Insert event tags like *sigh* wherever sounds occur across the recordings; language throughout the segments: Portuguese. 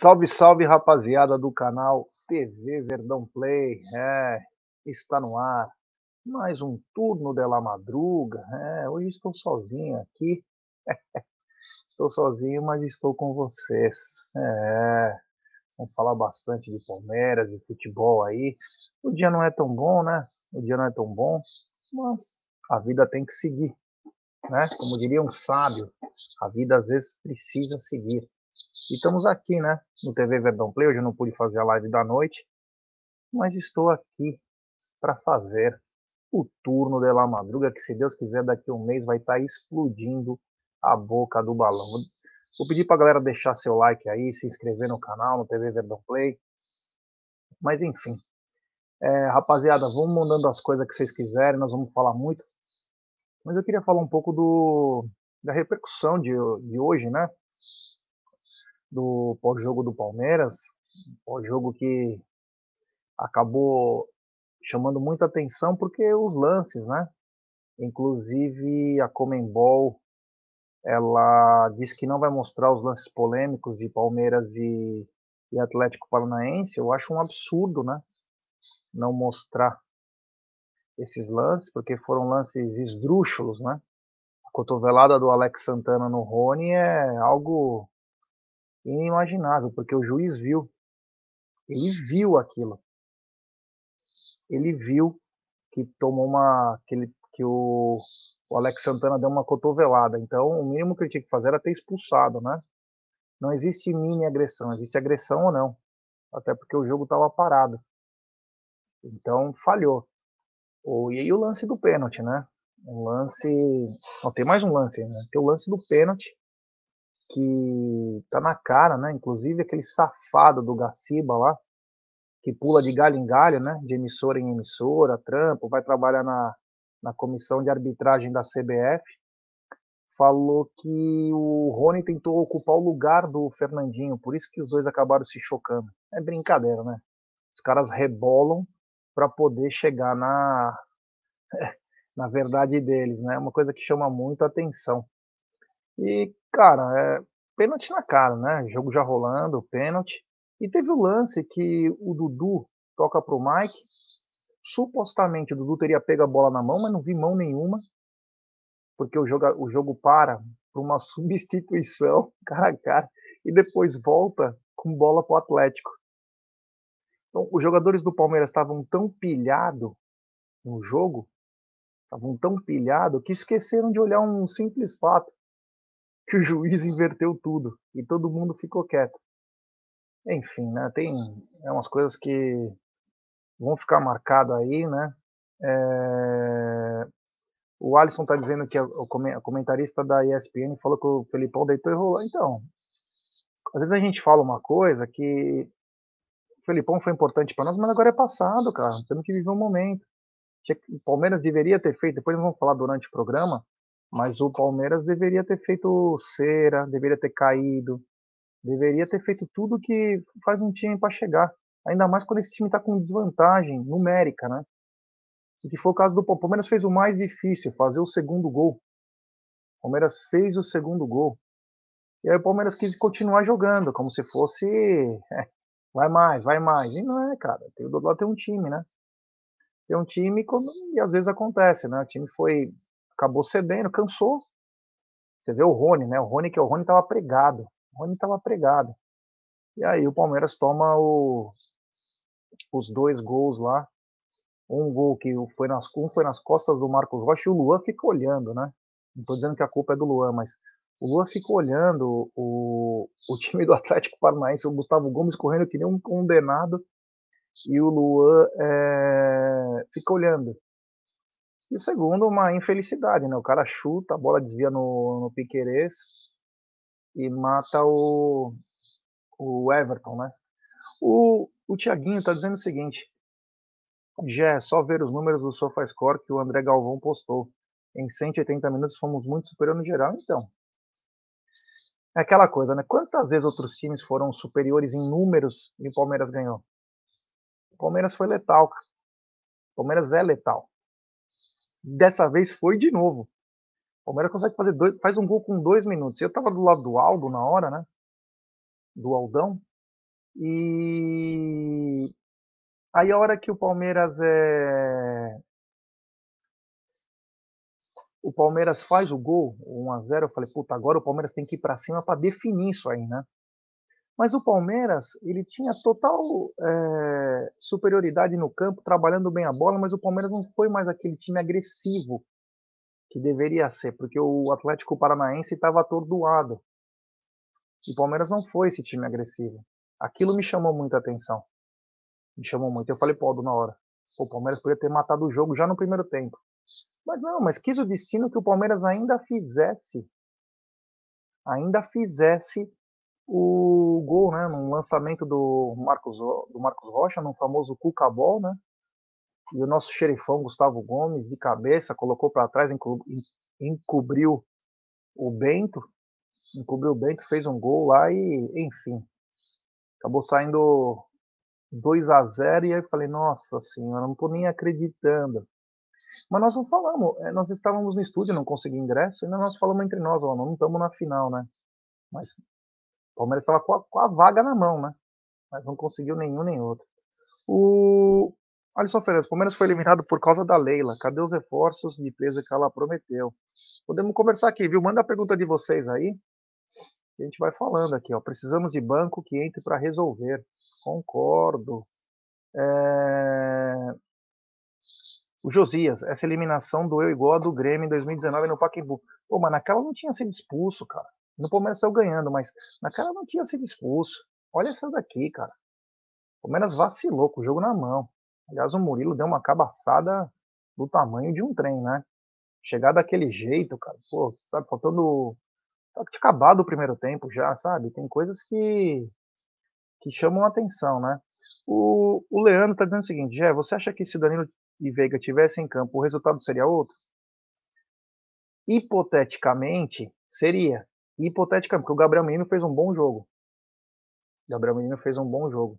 Salve, salve, rapaziada do canal TV Verdão Play. É, está no ar. Mais um turno de la madruga. É, hoje estou sozinho aqui. *laughs* estou sozinho, mas estou com vocês. É, vamos falar bastante de Palmeiras, de futebol aí. O dia não é tão bom, né? O dia não é tão bom, mas a vida tem que seguir. Né? Como diria um sábio, a vida às vezes precisa seguir. E estamos aqui, né, no TV Verdão Play. Hoje eu não pude fazer a live da noite, mas estou aqui para fazer o turno de La Madruga, que se Deus quiser, daqui a um mês vai estar tá explodindo a boca do balão. Vou pedir para a galera deixar seu like aí, se inscrever no canal, no TV Verdão Play. Mas enfim, é, rapaziada, vamos mandando as coisas que vocês quiserem, nós vamos falar muito. Mas eu queria falar um pouco do, da repercussão de, de hoje, né? Do pós-jogo do Palmeiras, pós-jogo que acabou chamando muita atenção porque os lances, né? Inclusive a Comembol ela disse que não vai mostrar os lances polêmicos de Palmeiras e, e Atlético Paranaense. Eu acho um absurdo, né? Não mostrar esses lances, porque foram lances esdrúxulos, né? A cotovelada do Alex Santana no Rony é algo inimaginável, porque o juiz viu. Ele viu aquilo. Ele viu que tomou uma. que, ele, que o, o Alex Santana deu uma cotovelada. Então, o mínimo que ele tinha que fazer era ter expulsado, né? Não existe mini agressão, existe agressão ou não. Até porque o jogo estava parado. Então, falhou. O, e aí o lance do pênalti, né? Um lance. Não, tem mais um lance, né? Tem o lance do pênalti que tá na cara, né? Inclusive aquele safado do Gaciba lá, que pula de galho em galho, né? De emissora em emissora, trampo, vai trabalhar na, na comissão de arbitragem da CBF, falou que o Rony tentou ocupar o lugar do Fernandinho, por isso que os dois acabaram se chocando. É brincadeira, né? Os caras rebolam para poder chegar na *laughs* na verdade deles, né? É uma coisa que chama muito atenção. E, cara, é pênalti na cara, né? Jogo já rolando, pênalti. E teve o lance que o Dudu toca pro Mike. Supostamente o Dudu teria pego a bola na mão, mas não vi mão nenhuma. Porque o jogo, o jogo para por uma *laughs* substituição, cara a cara, e depois volta com bola pro Atlético. Então, os jogadores do Palmeiras estavam tão pilhados no jogo, estavam tão pilhados, que esqueceram de olhar um simples fato que o juiz inverteu tudo e todo mundo ficou quieto. Enfim, né, tem é umas coisas que vão ficar marcadas aí, né? É... O Alisson está dizendo que o comentarista da ESPN falou que o Felipão deitou e rolou. Então, às vezes a gente fala uma coisa que o Felipão foi importante para nós, mas agora é passado, cara. Temos que viver um momento. O Palmeiras deveria ter feito, depois nós vamos falar durante o programa, mas o Palmeiras deveria ter feito cera, deveria ter caído, deveria ter feito tudo que faz um time para chegar. Ainda mais quando esse time está com desvantagem numérica, né? O que foi o caso do Palmeiras. O Palmeiras fez o mais difícil, fazer o segundo gol. O Palmeiras fez o segundo gol. E aí o Palmeiras quis continuar jogando, como se fosse. É, vai mais, vai mais. E não é, cara. Tem, do lado tem um time, né? Tem um time e às vezes acontece, né? O time foi acabou cedendo, cansou. Você vê o Rony, né? O Rony que é o Rony estava pregado. O Rony estava pregado. E aí o Palmeiras toma o, os dois gols lá. Um gol que foi nas, um foi nas costas do Marcos Rocha e o Luan fica olhando, né? Não estou dizendo que a culpa é do Luan, mas o Luan fica olhando o, o time do Atlético Paranaense, o Gustavo Gomes correndo que nem um condenado, e o Luan é, fica olhando. E segundo, uma infelicidade, né? O cara chuta, a bola desvia no, no Piquerez e mata o, o Everton, né? O, o Thiaguinho tá dizendo o seguinte: já é só ver os números do SofaScore que o André Galvão postou. Em 180 minutos fomos muito superior no geral, então. É aquela coisa, né? Quantas vezes outros times foram superiores em números e o Palmeiras ganhou? O Palmeiras foi letal. O Palmeiras é letal. Dessa vez foi de novo. O Palmeiras consegue fazer dois, faz um gol com dois minutos. Eu tava do lado do Aldo na hora, né? Do Aldão. E aí a hora que o Palmeiras é o Palmeiras faz o gol, 1 a 0, eu falei, puta, agora o Palmeiras tem que ir para cima para definir isso aí, né? Mas o Palmeiras, ele tinha total é, superioridade no campo, trabalhando bem a bola, mas o Palmeiras não foi mais aquele time agressivo que deveria ser, porque o Atlético Paranaense estava atordoado. E o Palmeiras não foi esse time agressivo. Aquilo me chamou muita atenção. Me chamou muito. Eu falei, pô, na hora. O Palmeiras poderia ter matado o jogo já no primeiro tempo. Mas não, mas quis o destino que o Palmeiras ainda fizesse, ainda fizesse o gol, né, num lançamento do Marcos, do Marcos Rocha, no famoso Cuca Ball, né, e o nosso xerifão Gustavo Gomes, de cabeça, colocou para trás, encobriu o Bento, encobriu o Bento, fez um gol lá e, enfim, acabou saindo 2 a 0 e aí eu falei, nossa senhora, não tô nem acreditando. Mas nós não falamos, é, nós estávamos no estúdio, não consegui ingresso, ainda nós falamos entre nós, ó, não estamos na final, né? Mas o Palmeiras estava com, com, a vaga na mão, né? Mas não conseguiu nenhum nem outro. O Alisson Fernandes, o Palmeiras foi eliminado por causa da Leila. Cadê os reforços de peso que ela prometeu? Podemos conversar aqui, viu? Manda a pergunta de vocês aí. A gente vai falando aqui, ó. Precisamos de banco que entre para resolver. Concordo. É... O Josias, essa eliminação doeu igual a do Grêmio em 2019 no Pacaembu. Pô, mas naquela não tinha sido expulso, cara. No Palmeiras saiu ganhando, mas naquela não tinha sido expulso. Olha essa daqui, cara. O Palmeiras vacilou com o jogo na mão. Aliás, o Murilo deu uma cabaçada do tamanho de um trem, né? Chegar daquele jeito, cara. Pô, sabe, faltando. Tinha acabado o primeiro tempo já, sabe? Tem coisas que. que chamam a atenção, né? O, o Leandro tá dizendo o seguinte: Jé, você acha que se o Danilo e Veiga tivessem em campo, o resultado seria outro? Hipoteticamente, seria. Hipoteticamente, porque o Gabriel Menino fez um bom jogo. O Gabriel Menino fez um bom jogo.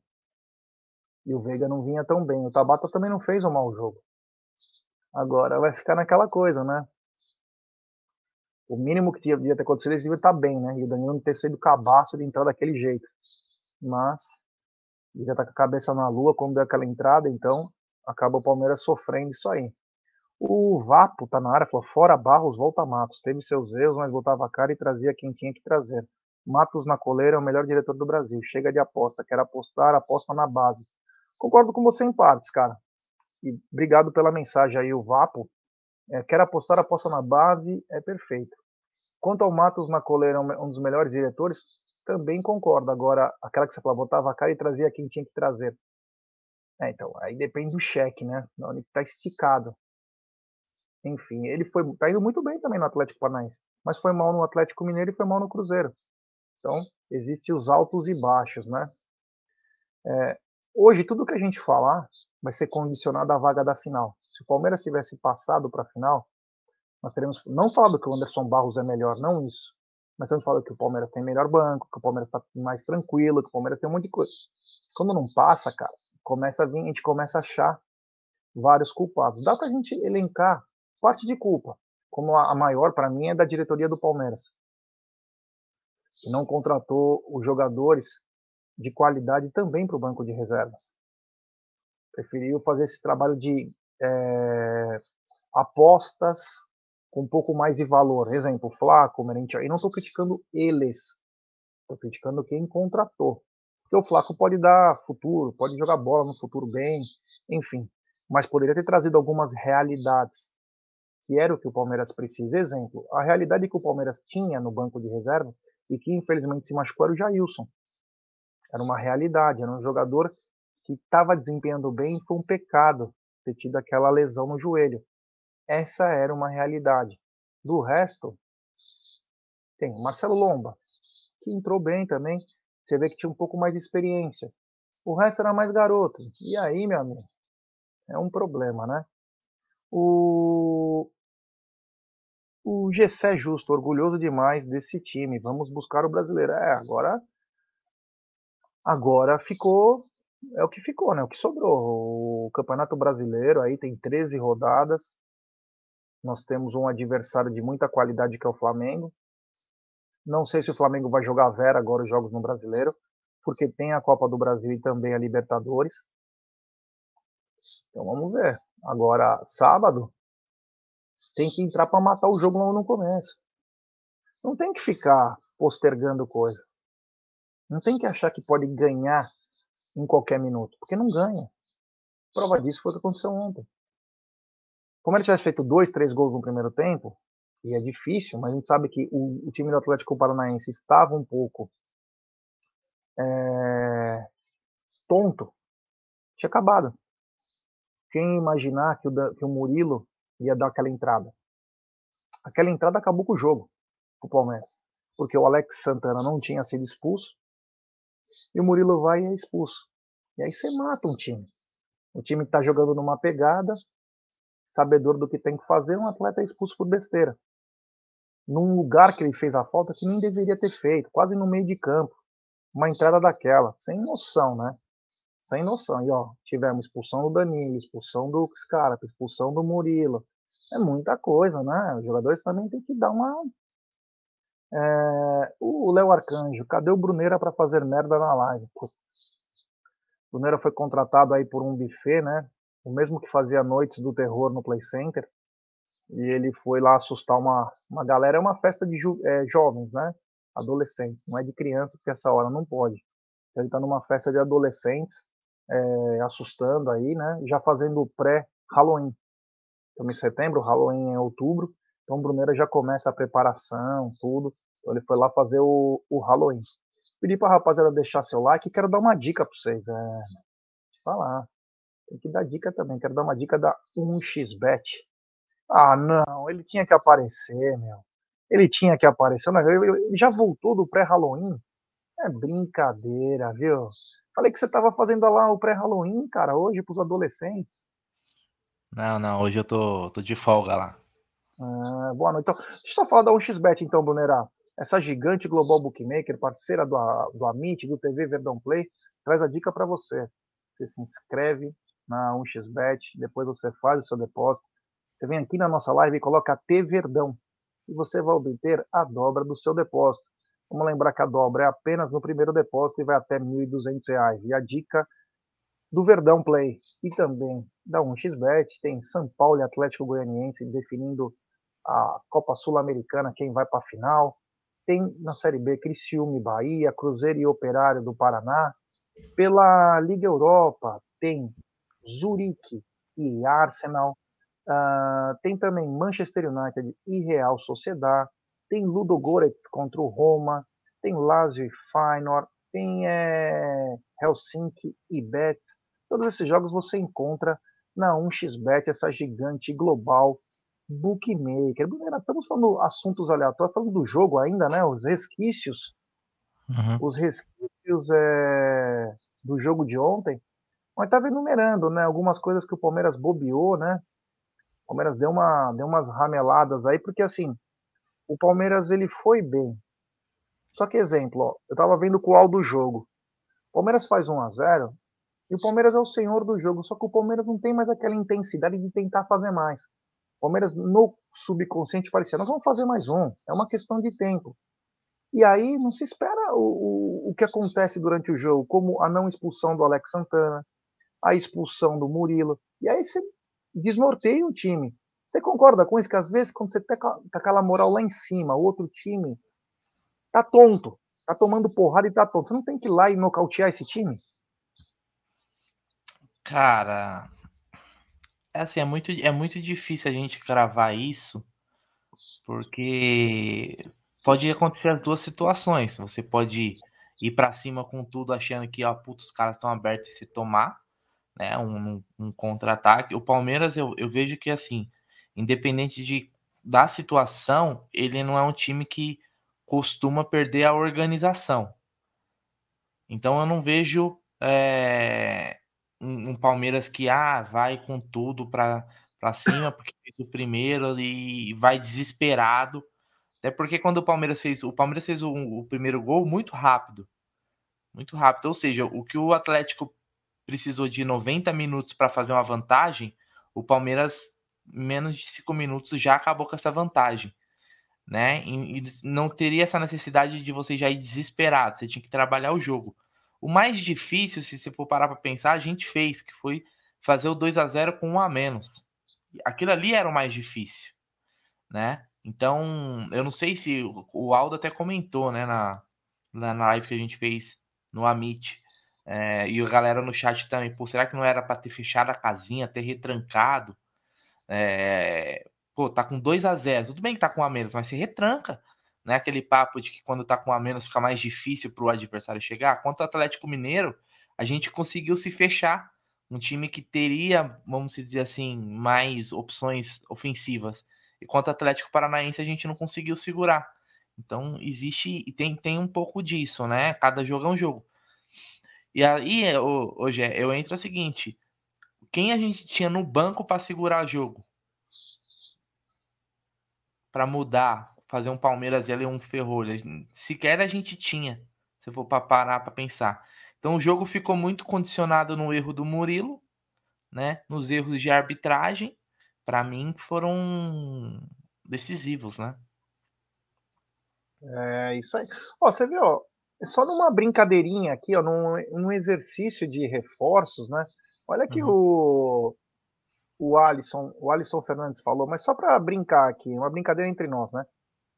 E o Veiga não vinha tão bem. O Tabata também não fez um mau jogo. Agora vai ficar naquela coisa, né? O mínimo que devia ter acontecido, eles deviam estar bem, né? E o Danilo não ter sido cabaço de entrar daquele jeito. Mas ele já tá com a cabeça na lua quando deu aquela entrada, então acaba o Palmeiras sofrendo isso aí. O Vapo tá na área, falou: fora Barros, volta Matos. Teve seus erros, mas voltava a cara e trazia quem tinha que trazer. Matos na coleira é o melhor diretor do Brasil. Chega de aposta, quer apostar, aposta na base. Concordo com você em partes, cara. E obrigado pela mensagem aí, o Vapo. É, quer apostar, aposta na base, é perfeito. Quanto ao Matos na coleira, um dos melhores diretores, também concordo. Agora, aquela que você falou, botava a cara e trazia quem tinha que trazer. É, então, aí depende do cheque, né? Onde está esticado. Enfim, ele foi tá indo muito bem também no Atlético Paranaense, mas foi mal no Atlético Mineiro e foi mal no Cruzeiro. Então, existem os altos e baixos, né? É, hoje, tudo que a gente falar vai ser condicionado à vaga da final. Se o Palmeiras tivesse passado para a final, nós teremos não falado que o Anderson Barros é melhor, não isso. Mas estamos falando que o Palmeiras tem melhor banco, que o Palmeiras está mais tranquilo, que o Palmeiras tem um monte de coisa. Quando não passa, cara, começa a vir, a gente começa a achar vários culpados. Dá para a gente elencar parte de culpa, como a maior para mim é da diretoria do Palmeiras, que não contratou os jogadores de qualidade também para o banco de reservas. Preferiu fazer esse trabalho de é, apostas com um pouco mais de valor. Exemplo, Flaco, Merentiel. E não estou criticando eles, estou criticando quem contratou. Porque o Flaco pode dar futuro, pode jogar bola no futuro bem, enfim. Mas poderia ter trazido algumas realidades, que era o que o Palmeiras precisa. Exemplo, a realidade que o Palmeiras tinha no banco de reservas e que infelizmente se machucou era o Jailson. Era uma realidade, era um jogador que estava desempenhando bem foi um pecado ter tido aquela lesão no joelho. Essa era uma realidade. Do resto, tem o Marcelo Lomba, que entrou bem também, você vê que tinha um pouco mais de experiência. O resto era mais garoto. E aí, meu amigo? É um problema, né? O, o Gessé Justo, orgulhoso demais desse time. Vamos buscar o brasileiro. É, agora. Agora ficou. É o que ficou, né? O que sobrou. O Campeonato Brasileiro aí tem 13 rodadas. Nós temos um adversário de muita qualidade que é o Flamengo. Não sei se o Flamengo vai jogar Vera agora os jogos no Brasileiro. porque tem a Copa do Brasil e também a Libertadores. Então vamos ver. Agora, sábado, tem que entrar para matar o jogo logo no começo. Não tem que ficar postergando coisa. Não tem que achar que pode ganhar em qualquer minuto, porque não ganha. Prova disso foi o que aconteceu ontem. Como ele tivesse feito dois, três gols no primeiro tempo, e é difícil, mas a gente sabe que o, o time do Atlético Paranaense estava um pouco é, tonto, tinha acabado. Quem imaginar que o, que o Murilo ia dar aquela entrada? Aquela entrada acabou com o jogo, o Palmeiras. Porque o Alex Santana não tinha sido expulso, e o Murilo vai e é expulso. E aí você mata um time. O time está jogando numa pegada, sabedor do que tem que fazer, um atleta é expulso por besteira. Num lugar que ele fez a falta que nem deveria ter feito, quase no meio de campo. Uma entrada daquela, sem noção, né? Sem noção. E ó, tivemos expulsão do Danilo, expulsão do Scarpa, expulsão do Murilo. É muita coisa, né? Os jogadores também têm que dar uma é, o Léo Arcanjo, cadê o Bruneira para fazer merda na live? Putz. O Bruneira foi contratado aí por um buffet, né? O mesmo que fazia noites do terror no Play Center. E ele foi lá assustar uma, uma galera. É uma festa de é, jovens, né? Adolescentes, não é de criança, porque essa hora não pode. Ele está numa festa de adolescentes, é, assustando aí, né? Já fazendo pré-Halloween. Estamos em setembro, Halloween é outubro. Então o Bruneira já começa a preparação, tudo. Então ele foi lá fazer o, o Halloween. Pedi pra rapaziada deixar seu like quero dar uma dica pra vocês. É, falar. Tem que dar dica também. Quero dar uma dica da 1xBet. Ah, não. Ele tinha que aparecer, meu. Ele tinha que aparecer. Ele já voltou do pré-Halloween. É brincadeira, viu? Falei que você tava fazendo lá o pré-Halloween, cara, hoje pros adolescentes. Não, não. Hoje eu tô, tô de folga lá. Ah, boa noite. Então, deixa eu só falar da 1xBet, então, Brunerá. Essa gigante global bookmaker, parceira do, do Amit, do TV Verdão Play, traz a dica para você. Você se inscreve na 1xBet, depois você faz o seu depósito. Você vem aqui na nossa live e coloca T Verdão e você vai obter a dobra do seu depósito. Vamos lembrar que a dobra é apenas no primeiro depósito e vai até R$ 1.200. E a dica do Verdão Play e também da 1xBet tem São Paulo e Atlético Goianiense definindo a Copa Sul-Americana, quem vai para a final. Tem na Série B Criciúma e Bahia, Cruzeiro e Operário do Paraná. Pela Liga Europa tem Zurique e Arsenal. Uh, tem também Manchester United e Real Sociedad. Tem Ludo Goretz contra o Roma. Tem Lazio e Feyenoord. Tem é, Helsinki e Betis. Todos esses jogos você encontra na 1xBet, essa gigante global bookmaker. Estamos falando assuntos aleatórios, falando do jogo ainda, né? Os resquícios, uhum. os resquícios é, do jogo de ontem. Mas estava enumerando, né? Algumas coisas que o Palmeiras bobeou, né? O Palmeiras deu, uma, deu umas rameladas aí, porque assim, o Palmeiras ele foi bem. Só que exemplo, ó, eu estava vendo qual do jogo. O Palmeiras faz 1 a 0 e o Palmeiras é o senhor do jogo, só que o Palmeiras não tem mais aquela intensidade de tentar fazer mais. Palmeiras no subconsciente parecia, nós vamos fazer mais um, é uma questão de tempo. E aí não se espera o, o, o que acontece durante o jogo, como a não expulsão do Alex Santana, a expulsão do Murilo, e aí você desnorteia o time. Você concorda com isso? Que às vezes, quando você tá com aquela moral lá em cima, o outro time tá tonto, tá tomando porrada e tá tonto. Você não tem que ir lá e nocautear esse time? Cara, é assim, é muito, é muito difícil a gente cravar isso, porque pode acontecer as duas situações. Você pode ir para cima com tudo, achando que, ó, putz, os caras estão abertos e se tomar, né? Um, um contra-ataque. O Palmeiras, eu, eu vejo que, assim, independente de, da situação, ele não é um time que costuma perder a organização. Então eu não vejo é, um, um, Palmeiras que ah, vai com tudo para cima, *coughs* porque fez o primeiro e vai desesperado. Até porque quando o Palmeiras fez. O Palmeiras fez o, o primeiro gol muito rápido. Muito rápido. Ou seja, o que o Atlético precisou de 90 minutos para fazer uma vantagem, o Palmeiras, menos de 5 minutos, já acabou com essa vantagem. Né? E não teria essa necessidade de você já ir desesperado. Você tinha que trabalhar o jogo. O mais difícil, se você for parar para pensar, a gente fez, que foi fazer o 2 a 0 com um a menos. Aquilo ali era o mais difícil, né? Então, eu não sei se o Aldo até comentou, né, na, na live que a gente fez no Amit. É, e a galera no chat também, pô, será que não era para ter fechado a casinha, ter retrancado? É, pô, tá com 2 a 0 Tudo bem que tá com a menos, mas se retranca. Né? Aquele papo de que quando tá com a menos fica mais difícil pro adversário chegar. Quanto ao Atlético Mineiro, a gente conseguiu se fechar. Um time que teria, vamos dizer assim, mais opções ofensivas. E quanto ao Atlético Paranaense, a gente não conseguiu segurar. Então, existe e tem, tem um pouco disso, né? Cada jogo é um jogo. E aí, hoje eu entro o seguinte: quem a gente tinha no banco para segurar jogo? Para mudar, fazer um Palmeiras e um Ferrolho. Sequer a gente tinha, se for para parar para pensar. Então o jogo ficou muito condicionado no erro do Murilo, né? Nos erros de arbitragem, para mim foram decisivos, né? É isso aí. Ó, você viu, só numa brincadeirinha aqui, ó, num, num exercício de reforços, né? Olha que uhum. o o Alisson, o Alisson Fernandes falou, mas só para brincar aqui, uma brincadeira entre nós, né?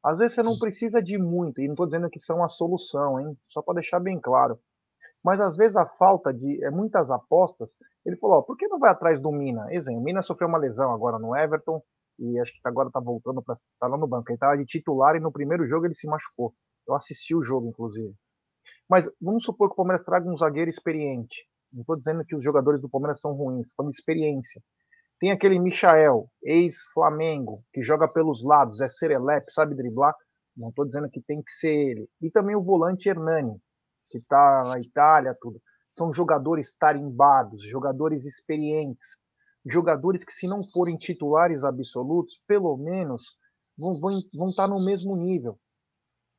Às vezes você não precisa de muito, e não estou dizendo que são a solução, hein? Só para deixar bem claro. Mas às vezes a falta de é, muitas apostas, ele falou, ó, por que não vai atrás do Mina? Exemplo, o Mina sofreu uma lesão agora no Everton, e acho que agora está voltando para tá lá no banco. Ele estava de titular e no primeiro jogo ele se machucou. Eu assisti o jogo, inclusive. Mas vamos supor que o Palmeiras traga um zagueiro experiente. Não estou dizendo que os jogadores do Palmeiras são ruins, estou falando experiência. Tem aquele Michael, ex-Flamengo, que joga pelos lados, é serelepe, sabe driblar. Não estou dizendo que tem que ser ele. E também o volante Hernani, que está na Itália, tudo. São jogadores tarimbados, jogadores experientes, jogadores que, se não forem titulares absolutos, pelo menos vão, vão, vão estar tá no mesmo nível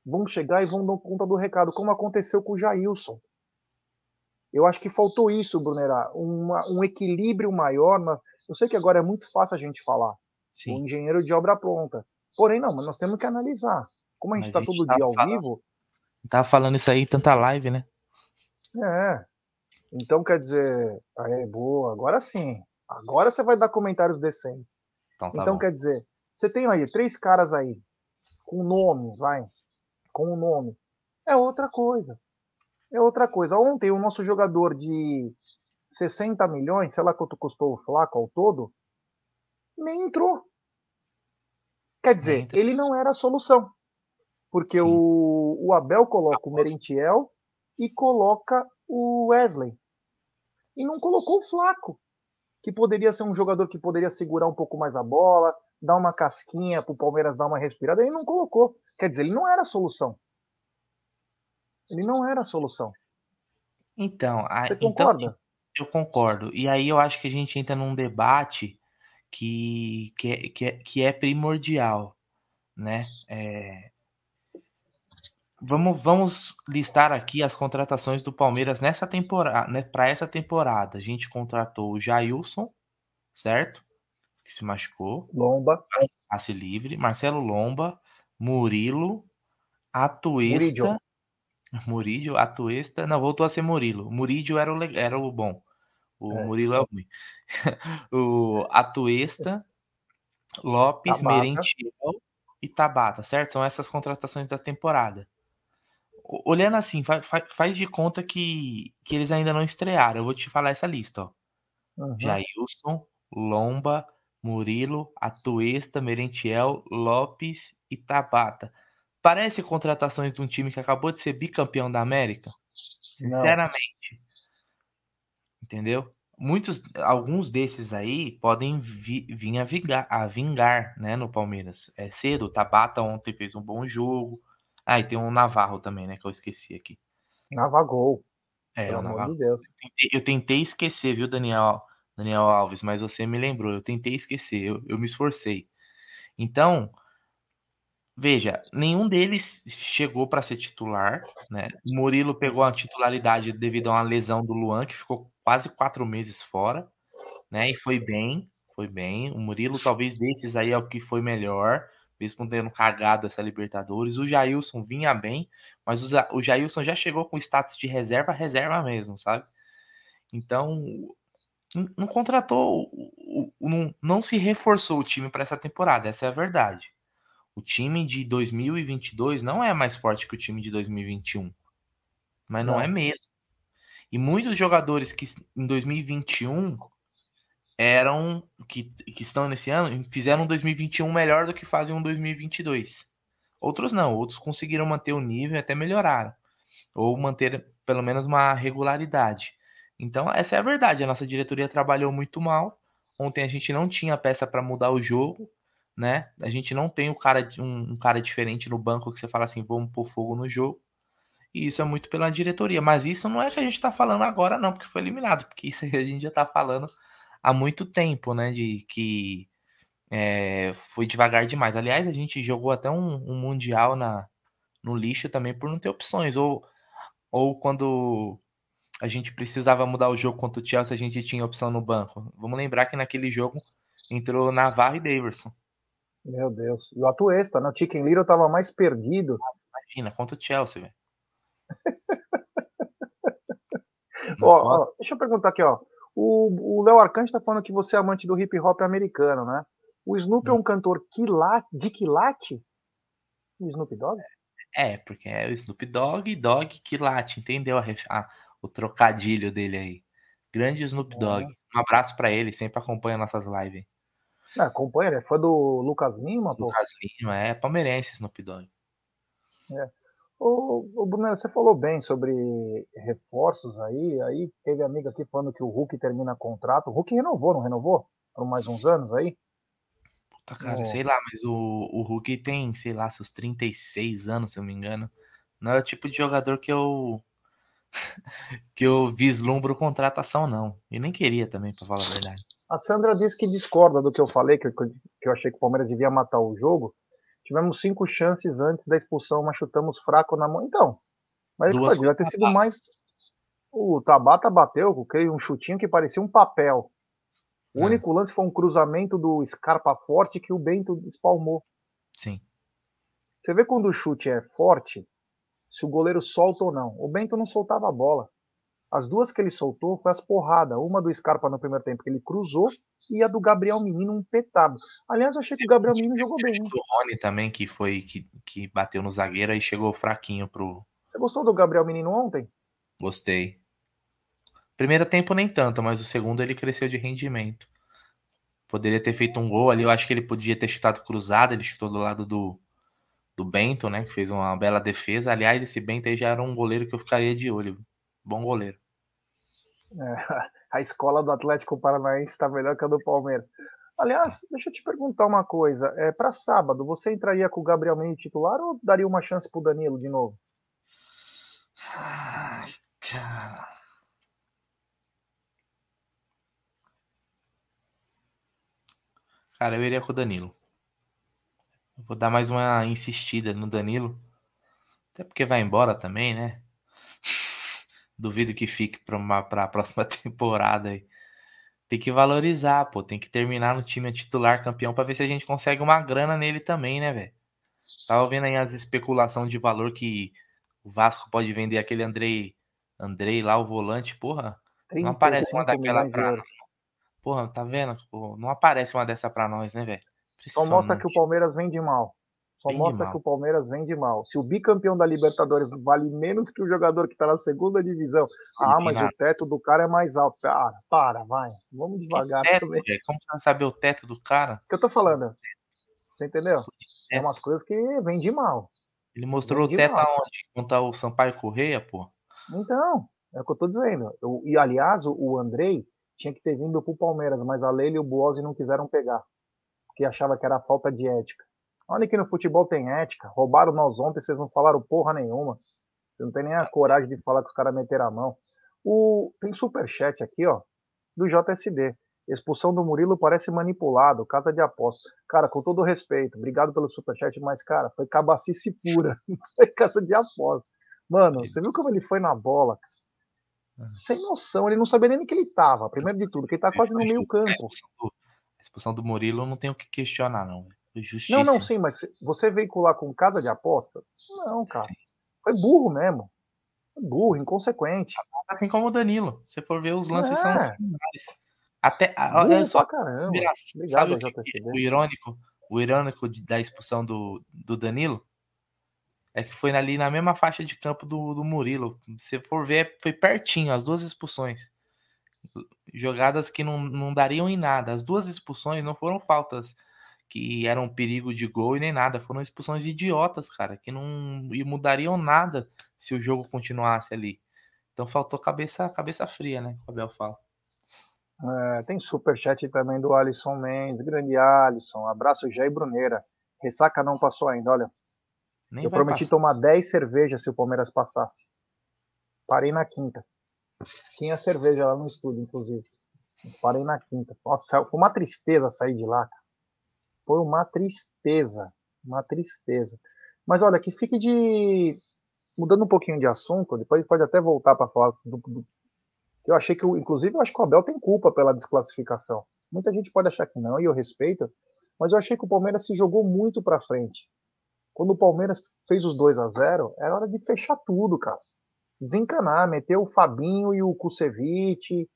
vão chegar e vão dar conta do recado, como aconteceu com o Jailson. Eu acho que faltou isso, Brunerá, uma, um equilíbrio maior. Na... Eu sei que agora é muito fácil a gente falar, Sim. o engenheiro de obra pronta. Porém, não, mas nós temos que analisar. Como a gente está todo dia ao falando, vivo. Tava falando isso aí em tanta live, né? É. Então, quer dizer, é boa, agora sim. Agora você vai dar comentários decentes. Então, tá então quer dizer, você tem aí três caras aí, com nome, vai, com o nome. É outra coisa. É outra coisa. Ontem o nosso jogador de 60 milhões, sei lá quanto custou o Flaco ao todo, nem entrou. Quer dizer, ele não era a solução. Porque o, o, Abel coloca o Merentiel e coloca o Wesley. E não colocou o Flaco, que poderia ser um jogador que poderia segurar um pouco mais a bola, dar uma casquinha para o Palmeiras dar uma respirada, ele não colocou. Quer dizer, ele não era a solução. Ele não era a solução. Então, a, Você então, concorda? Então, eu concordo. E aí eu acho que a gente entra num debate que, que, é, que, é, que é primordial, né? É... Vamos, vamos listar aqui as contratações do Palmeiras nessa temporada, né, para essa temporada. A gente contratou o Jailson, certo? que se machucou. Lomba. Passe livre. Marcelo Lomba. Murilo. Atuesta. Murídio. Atuesta. Não, voltou a ser Murilo. Murídio era o, era o bom. O é. Murilo é o ruim. *laughs* o Atuesta. Lopes, Tabata. Merentiel e Tabata, certo? São essas contratações da temporada. Olhando assim, faz, faz de conta que, que eles ainda não estrearam. Eu vou te falar essa lista, ó. Uhum. Jailson, Lomba, Murilo, Atuesta, Merentiel, Lopes e Tabata. Parece contratações de um time que acabou de ser bicampeão da América? Sinceramente. Não. Entendeu? Muitos, alguns desses aí podem vi, vir a vingar, a vingar, né, no Palmeiras. É cedo, o Tabata ontem fez um bom jogo. Ah, e tem um Navarro também, né, que eu esqueci aqui. Navagol. É, Pelo o Navarro. De Deus. Eu tentei, eu tentei esquecer, viu, Daniel? Daniel Alves, mas você me lembrou. Eu tentei esquecer, eu, eu me esforcei. Então, veja, nenhum deles chegou para ser titular. Né? O Murilo pegou a titularidade devido a uma lesão do Luan, que ficou quase quatro meses fora, né? E foi bem, foi bem. O Murilo, talvez desses aí, é o que foi melhor, mesmo tendo cagado essa Libertadores. O Jailson vinha bem, mas o Jailson já chegou com status de reserva, reserva mesmo, sabe? Então, não contratou, não, não se reforçou o time para essa temporada, essa é a verdade. O time de 2022 não é mais forte que o time de 2021. Mas não, não é mesmo. E muitos jogadores que em 2021 eram que, que estão nesse ano fizeram um 2021 melhor do que fazem um 2022. Outros não, outros conseguiram manter o nível e até melhoraram ou manter pelo menos uma regularidade. Então, essa é a verdade. A nossa diretoria trabalhou muito mal. Ontem a gente não tinha peça para mudar o jogo, né? A gente não tem um cara, um, um, cara diferente no banco que você fala assim, vamos pôr fogo no jogo. E isso é muito pela diretoria. Mas isso não é que a gente está falando agora, não, porque foi eliminado. Porque isso a gente já está falando há muito tempo, né? De que é, foi devagar demais. Aliás, a gente jogou até um, um, Mundial na, no lixo também por não ter opções. Ou, ou quando a gente precisava mudar o jogo contra o Chelsea, a gente tinha opção no banco. Vamos lembrar que naquele jogo entrou Navarro e Daverson. Meu Deus. E o Atuesta, né? O Chicken Little tava mais perdido. Imagina, contra o Chelsea, velho. *laughs* ó, ó, deixa eu perguntar aqui, ó. O Léo Arcante tá falando que você é amante do hip hop americano, né? O Snoop hum. é um cantor quilate, de quilate? O Snoop Dogg? É, porque é o Snoop Dogg e Dog quilate, entendeu? A, a, o trocadilho dele aí. Grande Snoop Dogg. Um abraço para ele, sempre acompanha nossas lives. Não, acompanha, ele é fã do Lucas Lima, pô. Lucas Lima, é palmeirense Snoop Dogg. É. Ô, ô Bruno, você falou bem sobre reforços aí, aí teve amiga aqui falando que o Hulk termina contrato. O Hulk renovou, não renovou? Por mais uns anos aí? Puta, cara, oh. sei lá, mas o, o Hulk tem, sei lá, seus 36 anos, se eu me engano. Não é o tipo de jogador que eu *laughs* que eu vislumbro contratação, não. E nem queria também, para falar a verdade. A Sandra disse que discorda do que eu falei, que eu, que eu achei que o Palmeiras devia matar o jogo. Tivemos cinco chances antes da expulsão, mas chutamos fraco na mão. Então, mas Duas devia ter sido mais. O Tabata bateu, creio, um chutinho que parecia um papel. O é. único lance foi um cruzamento do Scarpa forte que o Bento espalmou. Sim. Você vê quando o chute é forte, se o goleiro solta ou não. O Bento não soltava a bola. As duas que ele soltou foi as porradas. Uma do Scarpa no primeiro tempo que ele cruzou e a do Gabriel Menino um petado. Aliás, eu achei que o Gabriel Menino jogou bem. O Rony também, que foi que, que bateu no zagueiro e chegou fraquinho pro. Você gostou do Gabriel Menino ontem? Gostei. Primeiro tempo nem tanto, mas o segundo ele cresceu de rendimento. Poderia ter feito um gol ali. Eu acho que ele podia ter chutado cruzado. Ele chutou do lado do, do Bento, né? Que fez uma bela defesa. Aliás, esse Bento aí já era um goleiro que eu ficaria de olho. Bom goleiro. É, *laughs* a escola do Atlético Paranaense está melhor que a do Palmeiras. Aliás, deixa eu te perguntar uma coisa. É, para sábado, você entraria com o Gabriel Menino titular ou daria uma chance pro Danilo de novo? Ai, cara. Cara, eu iria com o Danilo. Vou dar mais uma insistida no Danilo. Até porque vai embora também, né? Duvido que fique para a *laughs* próxima temporada aí. Tem que valorizar, pô. Tem que terminar no time titular campeão para ver se a gente consegue uma grana nele também, né, velho? Tava vendo aí as especulações de valor que o Vasco pode vender aquele Andrei, Andrei lá, o volante, porra. Não aparece uma daquela pra nós. Porra, tá vendo? Pô, não aparece uma dessa pra nós, né, velho? Só mostra que o Palmeiras vende mal. Só vende mostra mal. que o Palmeiras vende mal. Se o bicampeão da Libertadores vale menos que o jogador que está na segunda divisão, ah, mas o teto do cara é mais alto. Para, para, vai. Vamos devagar teto, também. Como você não sabe o teto do cara? O que eu tô falando? Você entendeu? É, é umas coisas que vende mal. Ele mostrou vende o teto mal. aonde? Contar o Sampaio Correia, pô. Então, é o que eu tô dizendo. Eu, e aliás, o, Andrei tinha que ter vindo pro Palmeiras, mas a Leila e o Buozzi não quiseram pegar que achava que era falta de ética. Olha que no futebol tem ética. Roubaram nós ontem, vocês não falaram porra nenhuma. Você não tem nem a coragem de falar que os caras meteram a mão. O... Tem superchat aqui, ó, do JSD. Expulsão do Murilo parece manipulado, casa de aposta. Cara, com todo respeito, obrigado pelo superchat, mas, cara, foi cabacice pura. *laughs* foi casa de aposta. Mano, você viu como ele foi na bola? Sem noção, ele não sabia nem que ele tava. Primeiro de tudo, que ele tá quase no meio campo expulsão do Murilo não tem o que questionar, não. Não, não, sim, mas você veicular com casa de aposta? Não, cara. Sim. Foi burro mesmo. Foi burro, inconsequente. Assim como o Danilo. Se for ver, os lances é. são similares. Até, olha só, caramba. Obrigado, sabe o, que, o irônico, o irônico da expulsão do, do Danilo é que foi ali na mesma faixa de campo do, do Murilo. Se for ver, foi pertinho, as duas expulsões. Jogadas que não, não dariam em nada. As duas expulsões não foram faltas que eram um perigo de gol e nem nada. Foram expulsões idiotas, cara, que não mudariam nada se o jogo continuasse ali. Então faltou cabeça, cabeça fria, né? O Abel fala. É, tem superchat também do Alisson Mendes, grande Alisson. Abraço, Jair Bruneira. Ressaca não passou ainda, olha. Nem eu prometi passar. tomar 10 cervejas se o Palmeiras passasse. Parei na quinta. Tinha cerveja lá no estúdio, inclusive. Mas parei na quinta. Nossa, foi uma tristeza sair de lá. Foi uma tristeza. Uma tristeza. Mas olha, que fique de. Mudando um pouquinho de assunto, depois pode até voltar para falar do, do, eu achei que, inclusive, eu acho que o Abel tem culpa pela desclassificação. Muita gente pode achar que não, e eu respeito, mas eu achei que o Palmeiras se jogou muito para frente. Quando o Palmeiras fez os 2 a 0 era hora de fechar tudo, cara. Desencanar, meter o Fabinho e o Kusevich,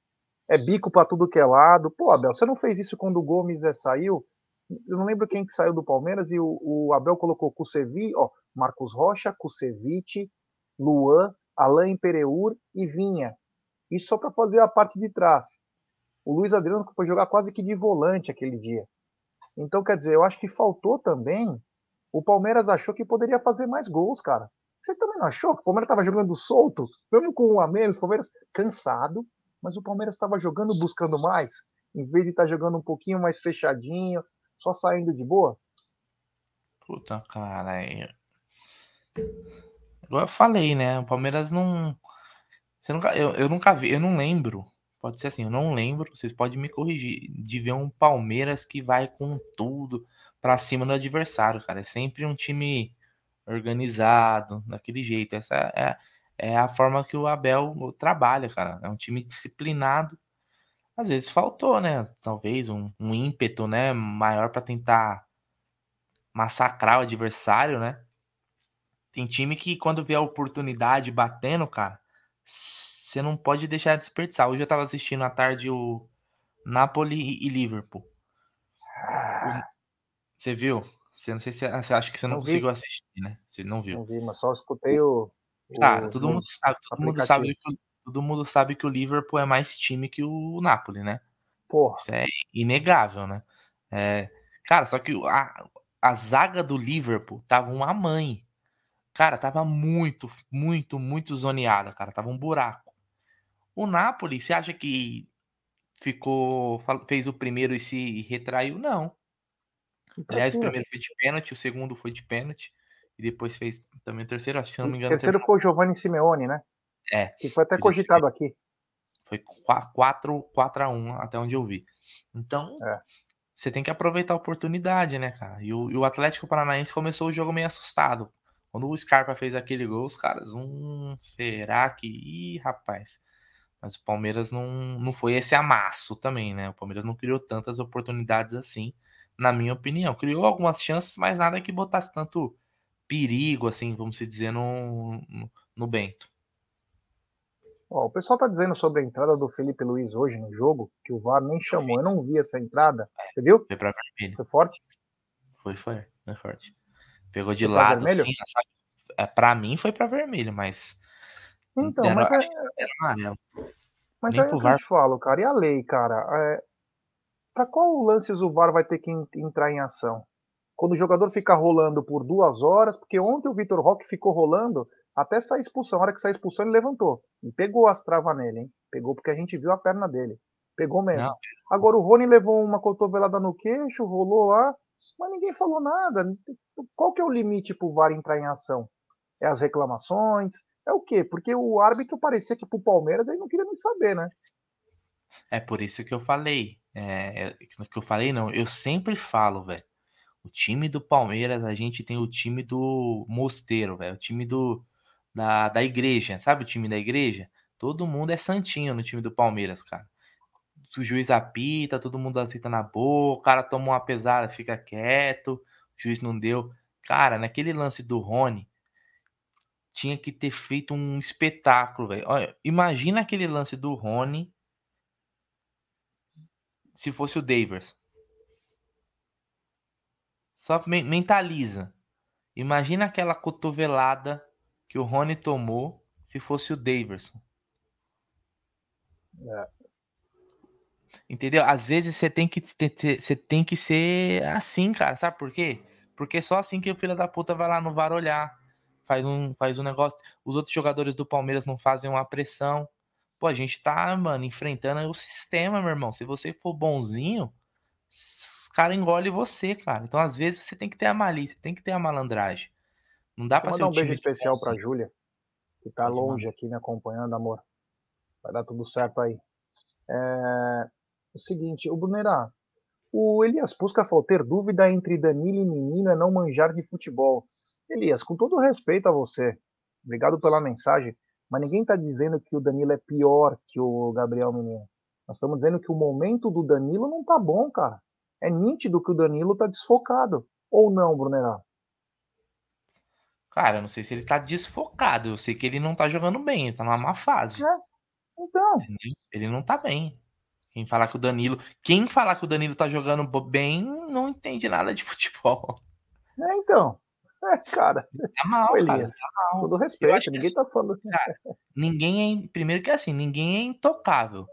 é bico para tudo que é lado. Pô, Abel, você não fez isso quando o Gomes é, saiu? Eu não lembro quem que saiu do Palmeiras e o, o Abel colocou Kusevich, ó, Marcos Rocha, Kusevich, Luan, Alain Pereur e Vinha. Isso só para fazer a parte de trás. O Luiz Adriano foi jogar quase que de volante aquele dia. Então, quer dizer, eu acho que faltou também. O Palmeiras achou que poderia fazer mais gols, cara. Você também não achou que o Palmeiras estava jogando solto? Mesmo com um a menos, o Palmeiras cansado, mas o Palmeiras estava jogando buscando mais, em vez de estar tá jogando um pouquinho mais fechadinho, só saindo de boa? Puta, cara. Igual eu falei, né? O Palmeiras não nunca, eu, eu nunca vi, eu não lembro. Pode ser assim, eu não lembro. Vocês podem me corrigir. De ver um Palmeiras que vai com tudo para cima do adversário, cara. É sempre um time organizado, daquele jeito. Essa é, é a forma que o Abel trabalha, cara. É um time disciplinado. Às vezes faltou, né? Talvez um, um ímpeto, né, maior para tentar massacrar o adversário, né? Tem time que quando vê a oportunidade batendo, cara, você não pode deixar de desperdiçar. Hoje eu tava assistindo à tarde o Napoli e Liverpool. Você viu? Você não sei se você acha que você não, não conseguiu assistir, né? Você não viu. Não vi, mas só escutei o. Cara, todo mundo sabe, todo mundo sabe que todo mundo sabe que o Liverpool é mais time que o Napoli, né? Porra. Isso é inegável, né? É, cara, só que a, a zaga do Liverpool tava uma mãe. Cara, tava muito, muito, muito zoneada, cara. Tava um buraco. O Napoli, você acha que ficou. fez o primeiro e se retraiu? Não. Aliás, o primeiro foi de pênalti, o segundo foi de pênalti. E depois fez também o terceiro, acho que se não me engano. O terceiro foi o Giovanni Simeone, né? É. Que foi até cogitado aqui. Foi 4, 4 a 1 até onde eu vi. Então, é. você tem que aproveitar a oportunidade, né, cara? E o, e o Atlético Paranaense começou o jogo meio assustado. Quando o Scarpa fez aquele gol, os caras, hum, será que. Ih, rapaz. Mas o Palmeiras não, não foi esse amasso também, né? O Palmeiras não criou tantas oportunidades assim, na minha opinião. Criou algumas chances, mas nada que botasse tanto perigo, assim, vamos dizer, no, no, no Bento. Ó, o pessoal tá dizendo sobre a entrada do Felipe Luiz hoje no jogo, que o VAR nem chamou. Eu não vi essa entrada. Você viu? Foi pra vermelho. Foi forte? Foi, foi. Foi forte. Pegou de foi lado, assim, sabe? É, pra mim foi pra vermelho, mas. Então, era, mas é... era amarelo. Mas Nem aí pro VAR... eu te falo, cara, e a lei, cara? É... Pra qual lances o VAR vai ter que entrar em ação? Quando o jogador fica rolando por duas horas, porque ontem o Vitor Roque ficou rolando até sair expulsão. A hora que saiu expulsão, ele levantou. E pegou as travas nele, hein? Pegou porque a gente viu a perna dele. Pegou mesmo. Não. Agora o Rony levou uma cotovelada no queixo, rolou lá, mas ninguém falou nada. Qual que é o limite pro VAR entrar em ação? É as reclamações? É o quê? Porque o árbitro parecia que pro Palmeiras ele não queria nem saber, né? É por isso que eu falei. É, é que eu falei, não. Eu sempre falo, velho. O time do Palmeiras, a gente tem o time do mosteiro, velho. O time do, da, da igreja. Sabe o time da igreja? Todo mundo é santinho no time do Palmeiras, cara. o juiz apita, todo mundo aceita na boca, o cara toma uma pesada, fica quieto, o juiz não deu. Cara, naquele lance do Rony, tinha que ter feito um espetáculo, velho. Imagina aquele lance do Rony se fosse o Davis. Só mentaliza. Imagina aquela cotovelada que o Rony tomou se fosse o Daverson. É. Entendeu? Às vezes você tem que você tem que ser assim, cara. Sabe por quê? Porque é só assim que o filho da puta vai lá no VAR olhar, faz um faz um negócio. Os outros jogadores do Palmeiras não fazem uma pressão. Pô, a gente tá, mano, enfrentando o sistema, meu irmão. Se você for bonzinho, os caras engolem você, cara. Então, às vezes, você tem que ter a malícia, tem que ter a malandragem. Não dá pra ser um beijo especial pra Júlia, que tá longe aqui me acompanhando, amor. Vai dar tudo certo aí. É... O seguinte, o Brunerá, o Elias Pusca falou ter dúvida entre Danilo e Menino é não manjar de futebol. Elias, com todo respeito a você, obrigado pela mensagem, mas ninguém está dizendo que o Danilo é pior que o Gabriel Menino. Nós estamos dizendo que o momento do Danilo não tá bom, cara. É nítido que o Danilo tá desfocado. Ou não, Brunerá? Cara, eu não sei se ele tá desfocado. Eu sei que ele não tá jogando bem, ele tá numa má fase. É. Então. Ele não tá bem. Quem falar que o Danilo. Quem falar que o Danilo tá jogando bem não entende nada de *laughs* futebol. É, então. É, cara. Tá mal, cara. Tá mal. Todo respeito, ninguém assim, tá falando. Cara, ninguém é. Primeiro que é assim, ninguém é intocável.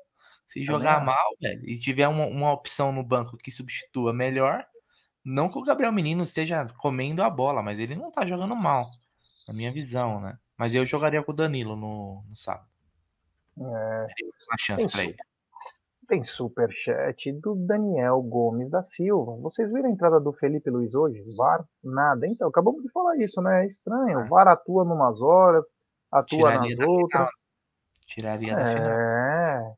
Se jogar é mal, velho, e tiver uma, uma opção no banco que substitua melhor, não que o Gabriel Menino esteja comendo a bola, mas ele não tá jogando mal, na minha visão, né? Mas eu jogaria com o Danilo no, no sábado. É... Uma chance pra ele. Tem superchat do Daniel Gomes da Silva. Vocês viram a entrada do Felipe Luiz hoje? VAR? Nada. Então, acabamos de falar isso, né? É estranho. Ah. VAR atua numas horas, atua Tiraria nas outras. Final. Tiraria é... da final. É.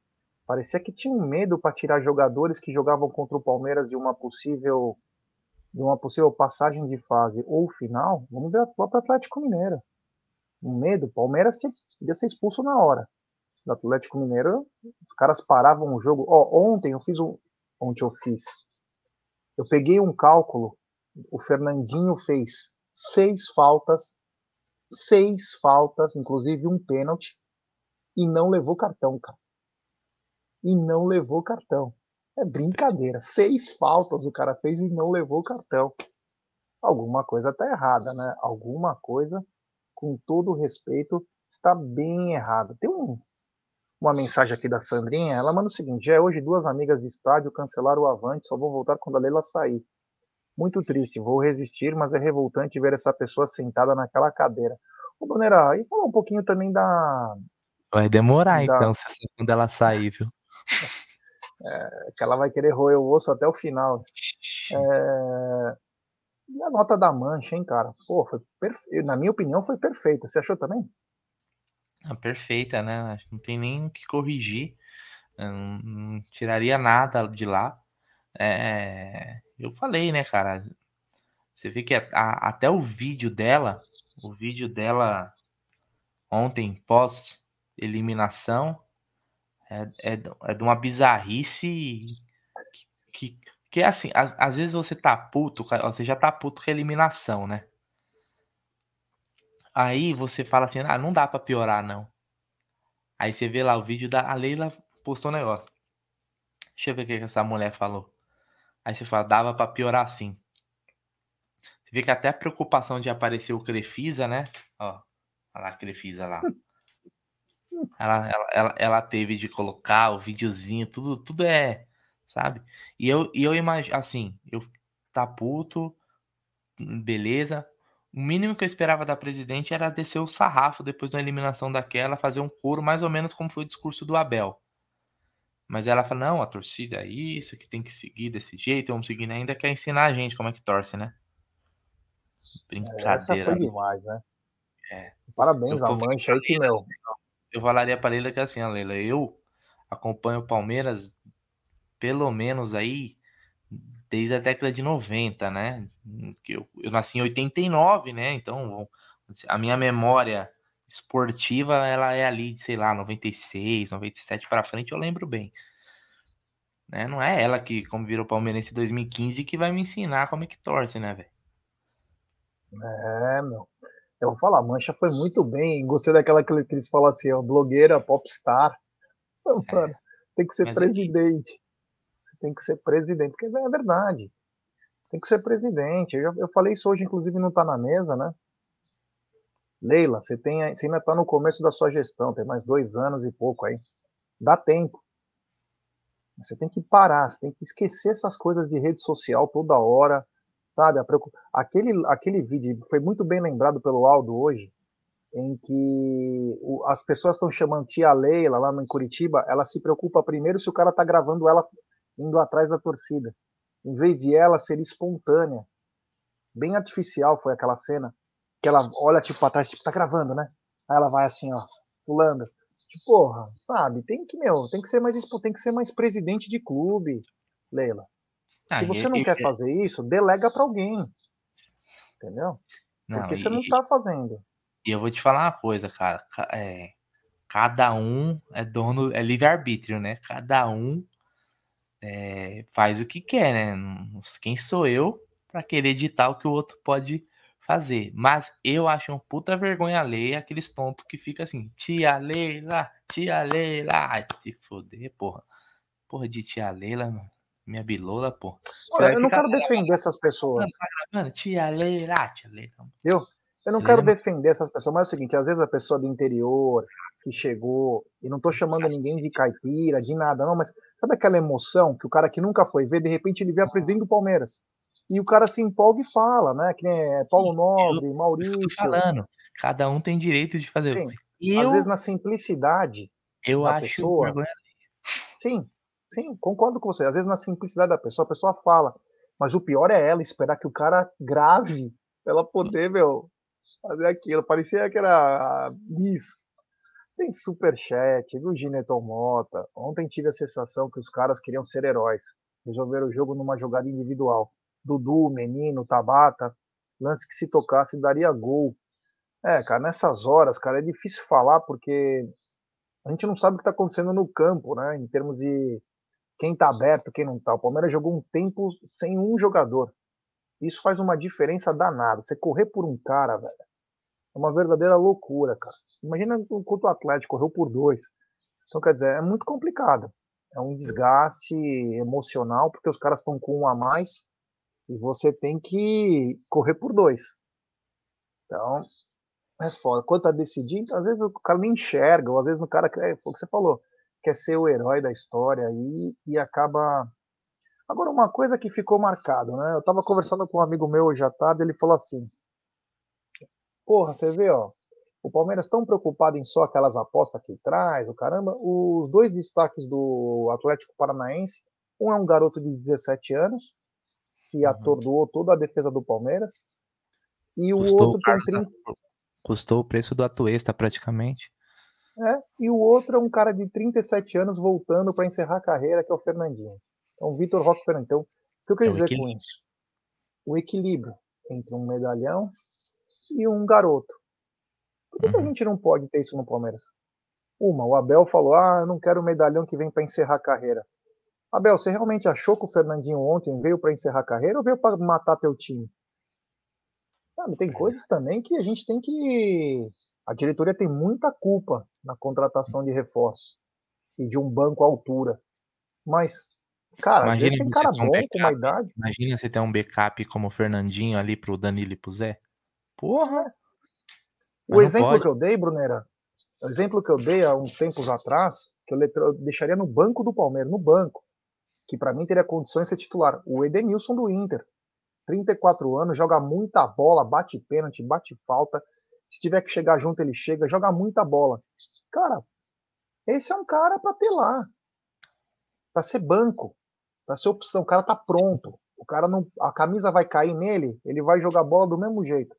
Parecia que tinha um medo para tirar jogadores que jogavam contra o Palmeiras de uma possível de uma possível passagem de fase ou final. Vamos ver o Atlético Mineiro. Um medo. Palmeiras podia ser expulso na hora do Atlético Mineiro, os caras paravam o jogo. Ó, ontem eu fiz um. Ontem eu fiz. Eu peguei um cálculo. O Fernandinho fez seis faltas, seis faltas, inclusive um pênalti, e não levou cartão, cara. E não levou cartão. É brincadeira. Seis faltas o cara fez e não levou cartão. Alguma coisa tá errada, né? Alguma coisa, com todo respeito, está bem errada. Tem um, uma mensagem aqui da Sandrinha. Ela manda o seguinte: é hoje duas amigas de estádio cancelaram o Avante, só vou voltar quando a Leila sair. Muito triste, vou resistir, mas é revoltante ver essa pessoa sentada naquela cadeira. Ô, Bonera, e falar um pouquinho também da. Vai demorar, da... então, quando ela sair, viu? É, que ela vai querer roer o osso até o final. É... E a nota da mancha, hein, cara? Pô, foi perfe... na minha opinião, foi perfeita. Você achou também? Ah, perfeita, né? Não tem nem o que corrigir. Não, não tiraria nada de lá. É, eu falei, né, cara? Você vê que a, a, até o vídeo dela, o vídeo dela ontem, pós eliminação, é, é, é de uma bizarrice que, que, que é assim, às, vezes você tá puto, você já tá puto com a eliminação, né? Aí você fala assim, ah, não dá para piorar, não. Aí você vê lá o vídeo da a Leila postou um negócio. Deixa eu ver o que essa mulher falou. Aí você fala, dava para piorar sim. Você vê que até a preocupação de aparecer o Crefisa, né? Ó, olha lá a Crefisa lá. *laughs* Ela, ela, ela, ela, teve de colocar o videozinho, tudo, tudo é, sabe? E eu, e eu imagino, assim, eu tá puto, beleza, o mínimo que eu esperava da presidente era descer o sarrafo depois da eliminação daquela, fazer um coro mais ou menos como foi o discurso do Abel. Mas ela fala: não, a torcida é isso, que tem que seguir desse jeito, vamos seguir, ainda quer ensinar a gente como é que torce, né? Brincadeira. Essa foi né? demais, né? É. Parabéns a mancha aí que meu. Eu falaria pra Leila que é assim, a Leila, eu acompanho o Palmeiras pelo menos aí desde a década de 90, né? Que eu, eu nasci em 89, né? Então, a minha memória esportiva, ela é ali, sei lá, 96, 97 para frente, eu lembro bem. Né? Não é ela que, como virou palmeirense em 2015, que vai me ensinar como é que torce, né, velho? É, meu. Eu vou falar, Mancha foi muito bem. Gostei daquela que eles falam assim, ó, blogueira, popstar. É. Mano, tem que ser é presidente. É tem que ser presidente, porque é verdade. Tem que ser presidente. Eu, eu falei isso hoje, inclusive não está na mesa, né? Leila, você, tem, você ainda está no começo da sua gestão, tem mais dois anos e pouco aí. Dá tempo. Você tem que parar, você tem que esquecer essas coisas de rede social toda hora, sabe? Aquele, aquele vídeo foi muito bem lembrado pelo Aldo hoje, em que as pessoas estão chamando tia Leila lá em Curitiba, ela se preocupa primeiro se o cara tá gravando ela indo atrás da torcida, em vez de ela ser espontânea. Bem artificial foi aquela cena, que ela olha tipo pra trás, tipo, tá gravando, né? Aí ela vai assim, ó, pulando. Tipo, porra, sabe? Tem que, meu, tem que ser mais, tem que ser mais presidente de clube, Leila. Ah, Se você não quer fazer isso, delega para alguém. Entendeu? Não, Porque você não tá fazendo. E eu vou te falar uma coisa, cara. É, cada um é dono, é livre-arbítrio, né? Cada um é, faz o que quer, né? Quem sou eu para querer editar o que o outro pode fazer. Mas eu acho um puta vergonha alheia aqueles tontos que fica assim, tia Leila, tia Leila. Ai, se foder, porra. Porra de tia Leila, mano. Minha bilola, pô. Olha, eu não quero defender essas pessoas. Mano, tia Leila, tia Leila. Eu, eu não quero defender essas pessoas, mas é o seguinte, às vezes a pessoa do interior que chegou, e não tô chamando ninguém de caipira, de nada, não, mas sabe aquela emoção que o cara que nunca foi ver, de repente ele vê a presidente do Palmeiras. E o cara se empolga e fala, né? Que nem Paulo Nobre, Maurício. Eu falando. Cada um tem direito de fazer. Sim. Eu, às vezes na simplicidade eu acho pessoa. Sim, sim, concordo com você. Às vezes na simplicidade da pessoa, a pessoa fala. Mas o pior é ela esperar que o cara grave ela poder, meu, fazer aquilo. Parecia que era Miss. Tem superchat do Gineton Mota. Ontem tive a sensação que os caras queriam ser heróis. Resolveram o jogo numa jogada individual. Dudu, Menino, Tabata, lance que se tocasse daria gol. É, cara, nessas horas, cara, é difícil falar porque a gente não sabe o que está acontecendo no campo, né? Em termos de quem está aberto, quem não está. O Palmeiras jogou um tempo sem um jogador. Isso faz uma diferença danada. Você correr por um cara, velho, é uma verdadeira loucura, cara. Imagina enquanto o Atlético correu por dois. Então, quer dizer, é muito complicado. É um desgaste emocional, porque os caras estão com um a mais e você tem que correr por dois. Então, é foda. Quando tá decidindo, às vezes o cara nem enxerga, ou às vezes o cara quer, foi o que você falou, quer ser o herói da história aí e acaba. Agora, uma coisa que ficou marcado, né? Eu tava conversando com um amigo meu hoje à tarde, ele falou assim: Porra, você vê, ó, o Palmeiras tão preocupado em só aquelas apostas que traz, o caramba, os dois destaques do Atlético Paranaense, um é um garoto de 17 anos, que uhum. atordoou toda a defesa do Palmeiras. E o custou outro tem 30... Custou o preço do Atuesta praticamente. É, e o outro é um cara de 37 anos voltando para encerrar a carreira, que é o Fernandinho. Então, o Vitor Roque Fernandinho. Então, o que eu quero é dizer com isso? O equilíbrio entre um medalhão e um garoto. Por que, uhum. que, a uhum. gente não pode ter isso no Palmeiras? Uma, o Abel falou: ah, eu não quero um medalhão que vem para encerrar a carreira. Abel, você realmente achou que o Fernandinho ontem veio para encerrar a carreira ou veio para matar teu time? Sabe, tem coisas também que a gente tem que. A diretoria tem muita culpa na contratação de reforço e de um banco à altura. Mas, cara, imagina tem cara bom um backup, com uma idade. Imagina você ter um backup como o Fernandinho ali pro Danilo e pro Zé. Porra! O exemplo pode. que eu dei, Brunera, o exemplo que eu dei há uns tempos atrás, que eu deixaria no banco do Palmeiras, no banco que para mim teria condições de ser titular. O Edenilson do Inter. 34 anos, joga muita bola, bate pênalti, bate falta. Se tiver que chegar junto, ele chega, joga muita bola. Cara, esse é um cara para ter lá. Para ser banco, para ser opção. O cara tá pronto. O cara não, a camisa vai cair nele, ele vai jogar bola do mesmo jeito.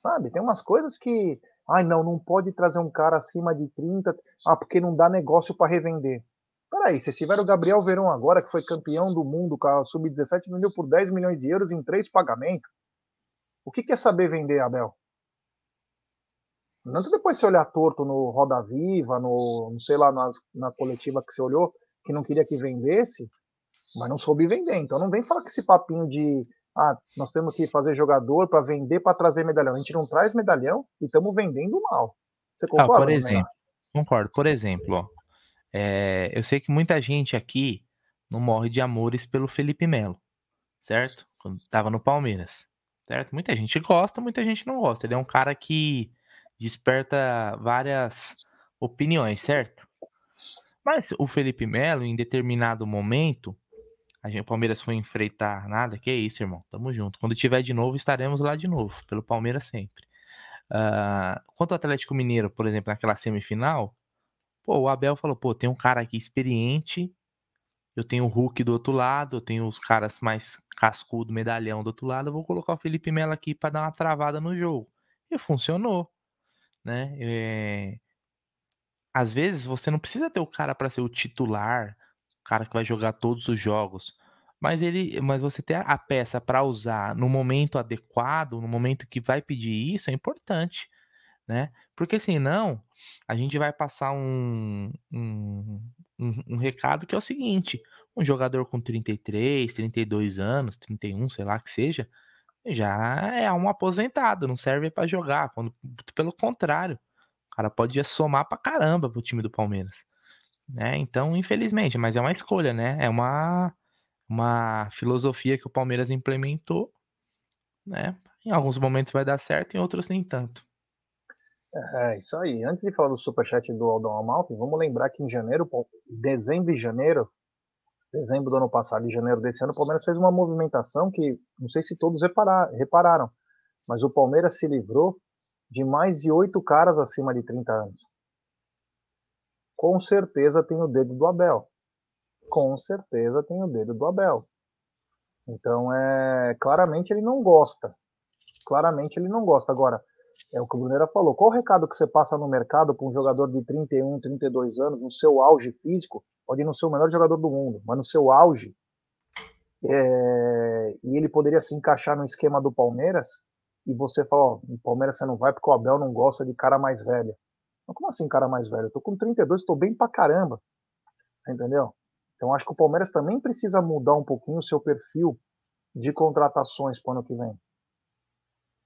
Sabe? Tem umas coisas que, ai não, não pode trazer um cara acima de 30, ah, porque não dá negócio para revender. Peraí, se tiver o Gabriel Verão agora, que foi campeão do mundo com a Sub-17, vendeu por 10 milhões de euros em três pagamentos. O que quer saber vender, Abel? Não depois você olhar torto no Roda Viva, no, não sei lá, nas, na coletiva que você olhou, que não queria que vendesse, mas não soube vender. Então não vem falar com esse papinho de ah, nós temos que fazer jogador para vender para trazer medalhão. A gente não traz medalhão e estamos vendendo mal. Você concorda? Ah, por exemplo, concordo. Por exemplo, ó, é, eu sei que muita gente aqui não morre de amores pelo Felipe Melo, certo? Quando estava no Palmeiras, certo? Muita gente gosta, muita gente não gosta. Ele é um cara que desperta várias opiniões, certo? Mas o Felipe Melo, em determinado momento, a gente, o Palmeiras foi enfrentar nada, que é isso, irmão. Tamo junto. Quando tiver de novo, estaremos lá de novo, pelo Palmeiras sempre. Uh, quanto ao Atlético Mineiro, por exemplo, naquela semifinal, pô, o Abel falou, pô, tem um cara aqui experiente, eu tenho o Hulk do outro lado, eu tenho os caras mais cascudo, medalhão do outro lado, eu vou colocar o Felipe Melo aqui para dar uma travada no jogo. E funcionou, né? É... Às vezes você não precisa ter o cara para ser o titular, o cara que vai jogar todos os jogos, mas ele, mas você ter a peça para usar no momento adequado, no momento que vai pedir isso é importante, né? Porque senão a gente vai passar um, um, um, um recado que é o seguinte: um jogador com 33, 32 anos, 31, sei lá que seja, já é um aposentado, não serve para jogar. Quando, pelo contrário, o cara pode somar pra caramba pro time do Palmeiras. Né? Então, infelizmente, mas é uma escolha, né? É uma, uma filosofia que o Palmeiras implementou, né? Em alguns momentos vai dar certo, em outros nem tanto. É, isso aí. Antes de falar do superchat do Aldão Amalfi, vamos lembrar que em janeiro, dezembro e janeiro, dezembro do ano passado e janeiro desse ano, o Palmeiras fez uma movimentação que não sei se todos reparar, repararam, mas o Palmeiras se livrou de mais de oito caras acima de 30 anos. Com certeza tem o dedo do Abel. Com certeza tem o dedo do Abel. Então, é, claramente ele não gosta. Claramente ele não gosta. Agora, é o que o Brunera falou. Qual o recado que você passa no mercado para um jogador de 31, 32 anos, no seu auge físico, pode não ser o melhor jogador do mundo, mas no seu auge, é, e ele poderia se encaixar no esquema do Palmeiras, e você fala, ó, Palmeiras você não vai porque o Abel não gosta de cara mais velho. Mas como assim cara mais velho? Eu tô com 32, tô bem pra caramba. Você entendeu? Então acho que o Palmeiras também precisa mudar um pouquinho o seu perfil de contratações para o ano que vem.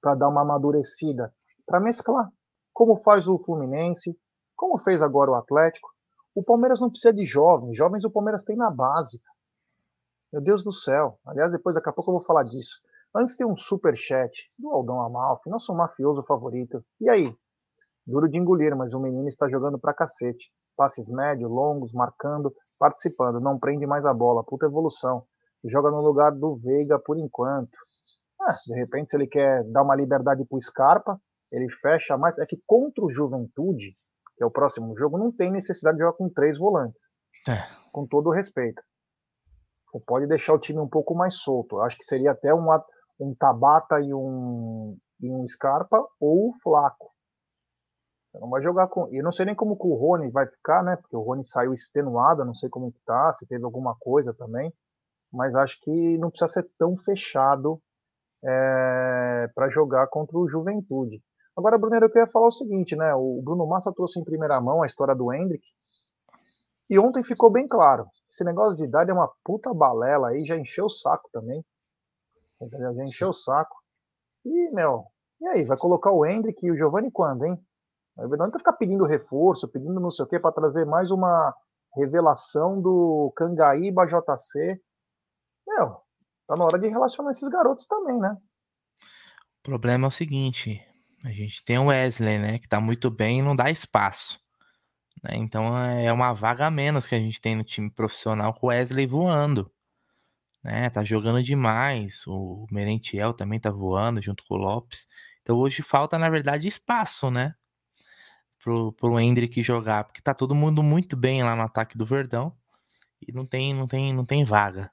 Para dar uma amadurecida para mesclar, como faz o Fluminense, como fez agora o Atlético. O Palmeiras não precisa de jovens, jovens o Palmeiras tem na base. Meu Deus do céu. Aliás, depois daqui a pouco eu vou falar disso. Antes tem um super chat do Aldão Amalfi, nosso mafioso favorito. E aí? Duro de engolir, mas o menino está jogando pra cacete. Passes médios, longos, marcando, participando. Não prende mais a bola. Puta evolução. Joga no lugar do Veiga por enquanto. Ah, de repente, se ele quer dar uma liberdade pro Scarpa, ele fecha mais. É que contra o Juventude, que é o próximo jogo, não tem necessidade de jogar com três volantes. É. Com todo o respeito. Você pode deixar o time um pouco mais solto. Acho que seria até um, um Tabata e um, e um Scarpa ou o Flaco. Você não vai jogar com. E não sei nem como que o Rony vai ficar, né? Porque o Rony saiu extenuado, não sei como que tá, se teve alguma coisa também. Mas acho que não precisa ser tão fechado é, para jogar contra o Juventude. Agora, Bruno, eu queria falar o seguinte, né? O Bruno Massa trouxe em primeira mão a história do Hendrick. E ontem ficou bem claro. Esse negócio de idade é uma puta balela aí, já encheu o saco também. Já encheu o saco. E, meu, e aí? Vai colocar o Hendrick e o Giovanni quando, hein? Não adianta ficar pedindo reforço, pedindo não sei o quê, para trazer mais uma revelação do Cangaíba JC. Meu, tá na hora de relacionar esses garotos também, né? O problema é o seguinte: a gente tem o Wesley, né? Que tá muito bem e não dá espaço. Né? Então é uma vaga a menos que a gente tem no time profissional com o Wesley voando. Né? Tá jogando demais. O Merentiel também tá voando junto com o Lopes. Então hoje falta, na verdade, espaço, né? Pro, pro Hendrick jogar. Porque tá todo mundo muito bem lá no ataque do Verdão. E não tem, não tem, não tem vaga.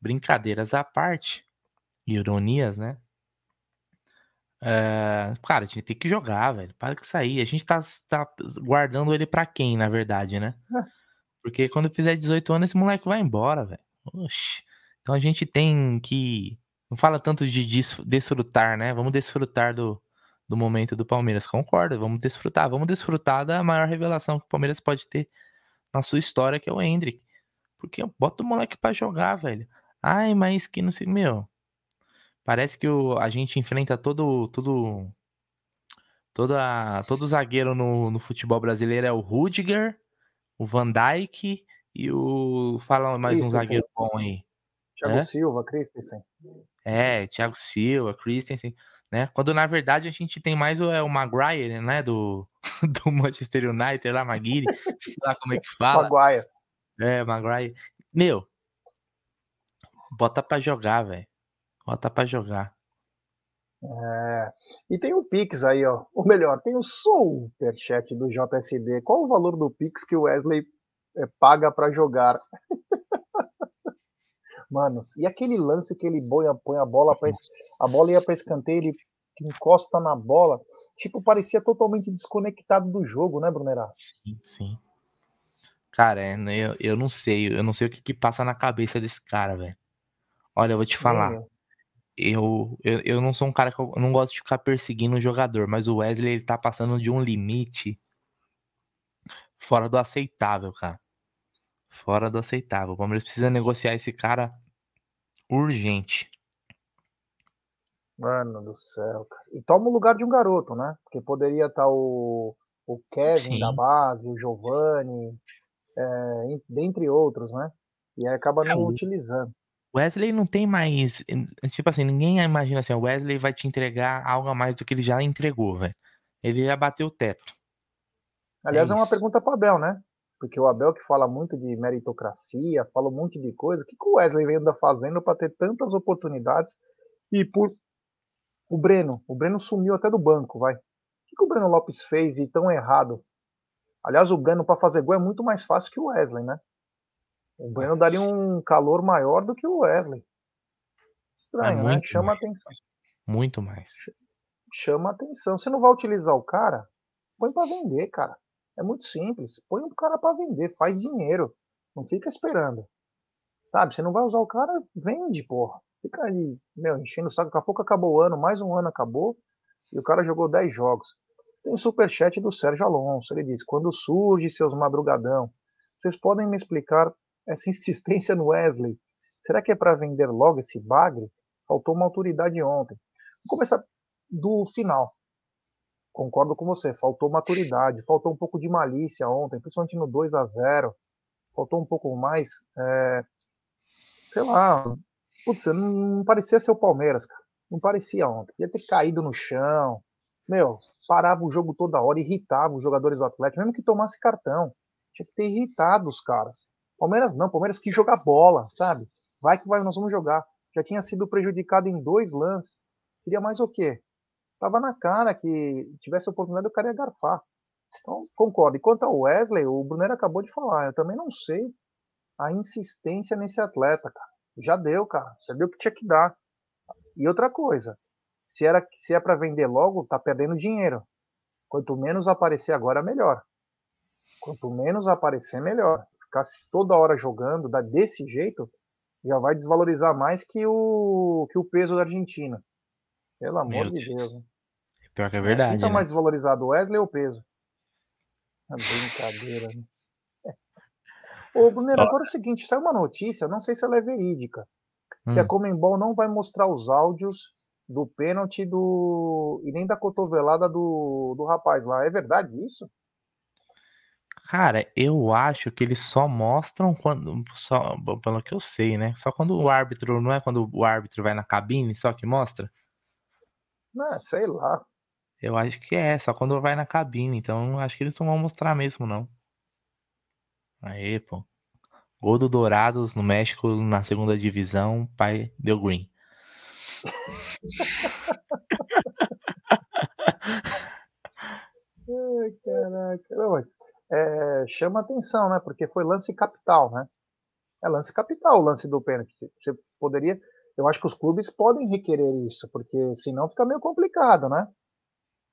Brincadeiras à parte. Ironias, né? É, cara, a gente tem que jogar, velho. Para que sair. A gente tá, tá guardando ele para quem, na verdade, né? É. Porque quando fizer 18 anos, esse moleque vai embora, velho. Oxi. Então a gente tem que. Não fala tanto de desfrutar, né? Vamos desfrutar do, do momento do Palmeiras. Concordo, vamos desfrutar. Vamos desfrutar da maior revelação que o Palmeiras pode ter na sua história, que é o Hendrick. Porque bota o moleque pra jogar, velho. Ai, mas que não sei. Meu. Parece que o, a gente enfrenta todo. todo toda, todo zagueiro no, no futebol brasileiro é o Rudiger, o Van Dijk e o. Fala mais um zagueiro bom aí. Thiago é? Silva, Christensen. É, Thiago Silva, Christensen. Né? Quando na verdade a gente tem mais o, é, o Maguire, né? Do, *laughs* do Manchester United, lá, Maguire, sei lá como é que fala. Maguire. É, Maguire. Meu, bota pra jogar, velho. Bota pra jogar. É. E tem o Pix aí, ó. Ou melhor, tem o superchat do JSD. Qual o valor do Pix que o Wesley é, paga para jogar? *laughs* Mano, e aquele lance que ele põe, põe a bola para a bola ia para escanteio, ele encosta na bola, tipo, parecia totalmente desconectado do jogo, né, Brunerá? Sim, sim. Cara, é, né, eu, eu não sei, eu não sei o que, que passa na cabeça desse cara, velho. Olha, eu vou te falar. Eu, eu, eu não sou um cara que eu não gosto de ficar perseguindo o jogador, mas o Wesley ele tá passando de um limite fora do aceitável, cara. Fora do aceitável. O Palmeiras precisa negociar esse cara urgente. Mano do céu, cara. E toma o lugar de um garoto, né? Porque poderia estar tá o, o Kevin Sim. da base, o Giovanni, é, dentre outros, né? E aí acaba é, não é, utilizando. Wesley não tem mais. Tipo assim, ninguém imagina assim, o Wesley vai te entregar algo a mais do que ele já entregou, velho. Ele já bateu o teto. Aliás, é, é uma pergunta para Abel, né? Porque o Abel que fala muito de meritocracia, fala um monte de coisa. O que, que o Wesley anda fazendo para ter tantas oportunidades? E por o Breno, o Breno sumiu até do banco, vai. O que, que o Breno Lopes fez e tão errado? Aliás, o Breno para fazer gol é muito mais fácil que o Wesley, né? O Breno daria um calor maior do que o Wesley. Estranho, é né? Chama mais. atenção. Muito mais. Chama atenção. Você não vai utilizar o cara? Põe para vender, cara. É muito simples. Põe o cara para vender, faz dinheiro. Não fica esperando. Sabe? Você não vai usar o cara, vende, porra. Fica aí, meu, enchendo o saco. Daqui a pouco acabou o ano, mais um ano acabou. E o cara jogou 10 jogos. Tem o superchat do Sérgio Alonso. Ele diz: Quando surge seus madrugadão, vocês podem me explicar essa insistência no Wesley? Será que é para vender logo esse bagre? Faltou uma autoridade ontem. Vou começar do final. Concordo com você, faltou maturidade, faltou um pouco de malícia ontem, principalmente no 2 a 0 Faltou um pouco mais, é, sei lá, putz, não, parecia ser o Palmeiras, cara. Não parecia ontem. Ia ter caído no chão. Meu, parava o jogo toda hora, irritava os jogadores do Atlético, mesmo que tomasse cartão. Tinha que ter irritado os caras. Palmeiras não, Palmeiras que jogar bola, sabe? Vai que vai, nós vamos jogar. Já tinha sido prejudicado em dois lances. Queria mais o quê? Tava na cara que tivesse oportunidade o cara ia garfar. Então, concordo. E quanto ao Wesley, o Brunner acabou de falar. Eu também não sei a insistência nesse atleta, cara. Já deu, cara. Já deu o que tinha que dar. E outra coisa, se, era, se é para vender logo, tá perdendo dinheiro. Quanto menos aparecer agora, melhor. Quanto menos aparecer, melhor ficasse toda hora jogando desse jeito, já vai desvalorizar mais que o, que o peso da Argentina. Pelo amor Meu de Deus. Deus. Pior que é verdade. Quem tá né? mais desvalorizado, o Wesley ou o peso? É brincadeira, né? Ô, Brunero, agora é o seguinte, saiu uma notícia, não sei se ela é verídica, hum. que a hum. Comembol não vai mostrar os áudios do pênalti do e nem da cotovelada do, do rapaz lá. É verdade isso? Cara, eu acho que eles só mostram quando. Só, pelo que eu sei, né? Só quando o árbitro. Não é quando o árbitro vai na cabine só que mostra? Não, sei lá. Eu acho que é, só quando vai na cabine. Então acho que eles não vão mostrar mesmo, não. Aí, pô. Gol do Dourados no México na segunda divisão. Pai deu green. *laughs* Ai, caraca. Não, mas é, chama atenção, né? Porque foi lance capital, né? É lance capital o lance do pênalti. Você poderia. Eu acho que os clubes podem requerer isso, porque senão fica meio complicado, né?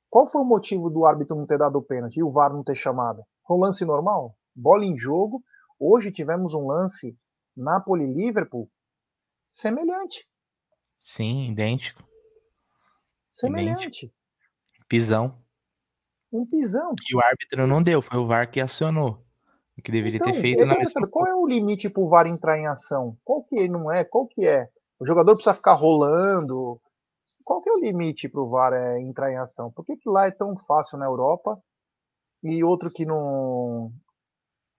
Qual foi o motivo do árbitro não ter dado o pênalti e o VAR não ter chamado? Foi um lance normal? Bola em jogo. Hoje tivemos um lance Napoli-Liverpool semelhante. Sim, idêntico. Semelhante. Idêntico. Pisão um pisão. E o árbitro não deu, foi o VAR que acionou. O que deveria então, ter feito na mesma... Qual é o limite pro VAR entrar em ação? Qual que não é? Qual que é? O jogador precisa ficar rolando? Qual que é o limite pro VAR é, entrar em ação? Por que, que lá é tão fácil na Europa e outro que não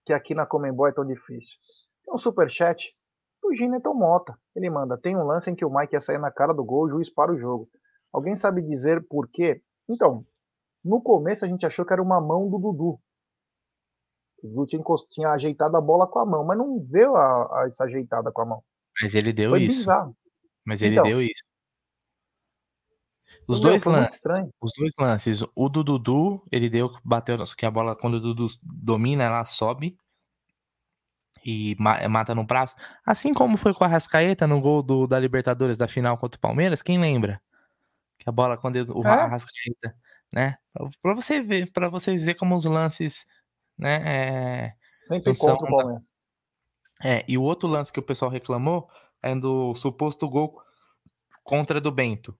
que aqui na Comembol é tão difícil? Tem um superchat do Gineton Mota. Ele manda: tem um lance em que o Mike ia sair na cara do gol, o juiz para o jogo. Alguém sabe dizer por quê? Então, no começo a gente achou que era uma mão do Dudu. O Dudu tinha, tinha ajeitado a bola com a mão, mas não deu a, a essa ajeitada com a mão. Mas ele deu Foi isso. Bizarro. Mas ele então, deu isso. Os dois lances. Os dois lances. O do Dudu, ele deu, bateu, que a bola, quando o Dudu domina, ela sobe e mata no braço. Assim como foi com a Rascaeta no gol do, da Libertadores da final contra o Palmeiras, quem lembra? Que a bola, quando o é? Rascaeta, né? Pra você ver, para vocês ver como os lances, né? É, Sempre contra o Palmeiras. É, e o outro lance que o pessoal reclamou é do suposto gol contra do Bento.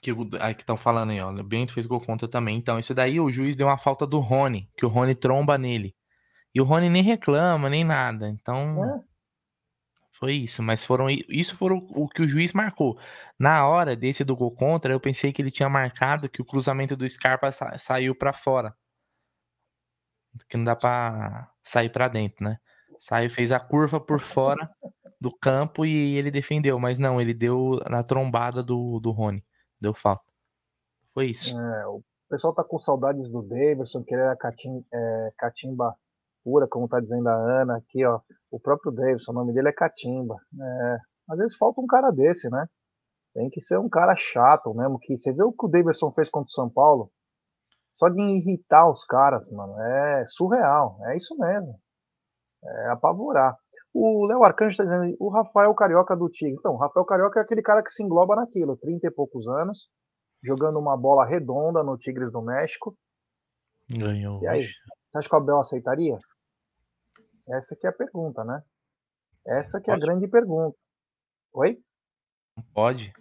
Que estão falando aí, ó. O Bento fez gol contra também. Então, isso daí o juiz deu uma falta do Rony, que o Rony tromba nele. E o Rony nem reclama, nem nada. Então. É. Foi isso, mas foram isso foram o que o juiz marcou. Na hora desse do gol contra, eu pensei que ele tinha marcado que o cruzamento do Scarpa sa saiu para fora. Que não dá para sair para dentro, né? Saiu, fez a curva por fora do campo e ele defendeu, mas não, ele deu na trombada do, do Rony. Deu falta. Foi isso. É, o pessoal tá com saudades do Davidson, que ele era catim, é, catimba pura, como tá dizendo a Ana aqui, ó. O próprio Davidson, o nome dele é Catimba. É, às vezes falta um cara desse, né? Tem que ser um cara chato mesmo. Que você vê o que o Davidson fez contra o São Paulo? Só de irritar os caras, mano. É surreal. É isso mesmo. É apavorar. O Léo Arcanjo está dizendo o Rafael Carioca do Tigre. Então, o Rafael Carioca é aquele cara que se engloba naquilo, 30 e poucos anos, jogando uma bola redonda no Tigres do México. Ganhou. E aí, você acha que o Abel aceitaria? Essa que é a pergunta, né? Essa que é a grande pergunta. Oi? Não pode.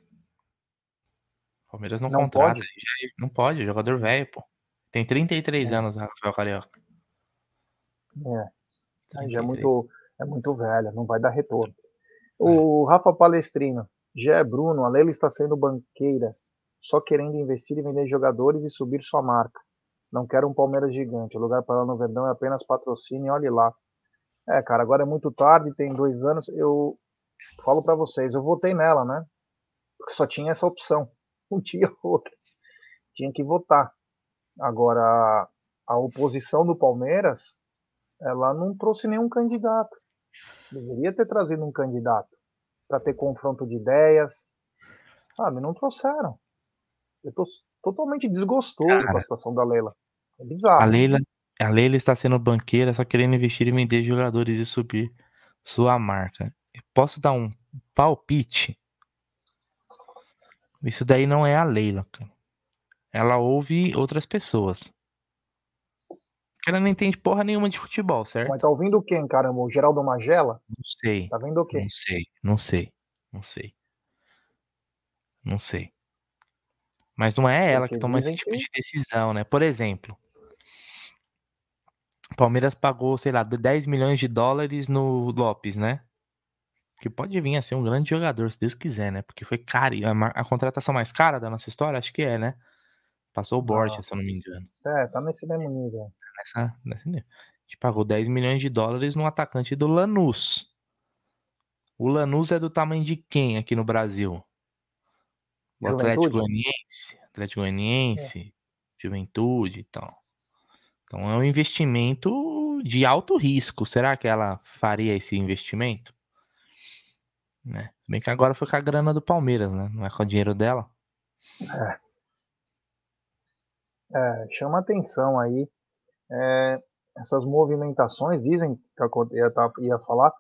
O Palmeiras não, não contrata. Pode? Não pode, jogador velho, pô. Tem 33 é. anos, Rafael Carioca. É. Já é muito, é muito velho, não vai dar retorno. O é. Rafa Palestrino. Gé Bruno, a Leila está sendo banqueira, só querendo investir e vender jogadores e subir sua marca. Não quero um Palmeiras gigante. O lugar para ela no Verdão é apenas patrocínio e olhe lá. É, cara, agora é muito tarde, tem dois anos. Eu falo para vocês, eu votei nela, né? Porque só tinha essa opção. Não tinha outra. Tinha que votar. Agora, a oposição do Palmeiras, ela não trouxe nenhum candidato. Deveria ter trazido um candidato para ter confronto de ideias. Sabe, não trouxeram. Eu tô totalmente desgostoso Cara, com a situação da Leila. É bizarro. A Leila, a Leila está sendo banqueira, só querendo investir e vender jogadores e subir sua marca. posso dar um palpite? Isso daí não é a Leila, cara. Ela ouve outras pessoas. Ela não entende porra nenhuma de futebol, certo? Mas tá ouvindo quem, caramba? O Geraldo Magela? Não sei. Tá vendo o quê? Não sei, não sei, não sei. Não sei. Mas não é ela Porque que toma esse tipo que... de decisão, né? Por exemplo, Palmeiras pagou, sei lá, 10 milhões de dólares no Lopes, né? Que pode vir a ser um grande jogador, se Deus quiser, né? Porque foi caro. A, a contratação mais cara da nossa história, acho que é, né? Passou o Borja, se eu não me engano. É, tá nesse mesmo nível. Nessa, nesse nível. A gente pagou 10 milhões de dólares no atacante do Lanús. O Lanús é do tamanho de quem aqui no Brasil? O Atlético Goianiense, Atlético Goianiense, é. Juventude, então. Então é um investimento de alto risco. Será que ela faria esse investimento? Né? Bem que agora foi com a grana do Palmeiras, né? Não é com o dinheiro dela. É. É, chama atenção aí. É, essas movimentações, dizem que eu ia, ia falar,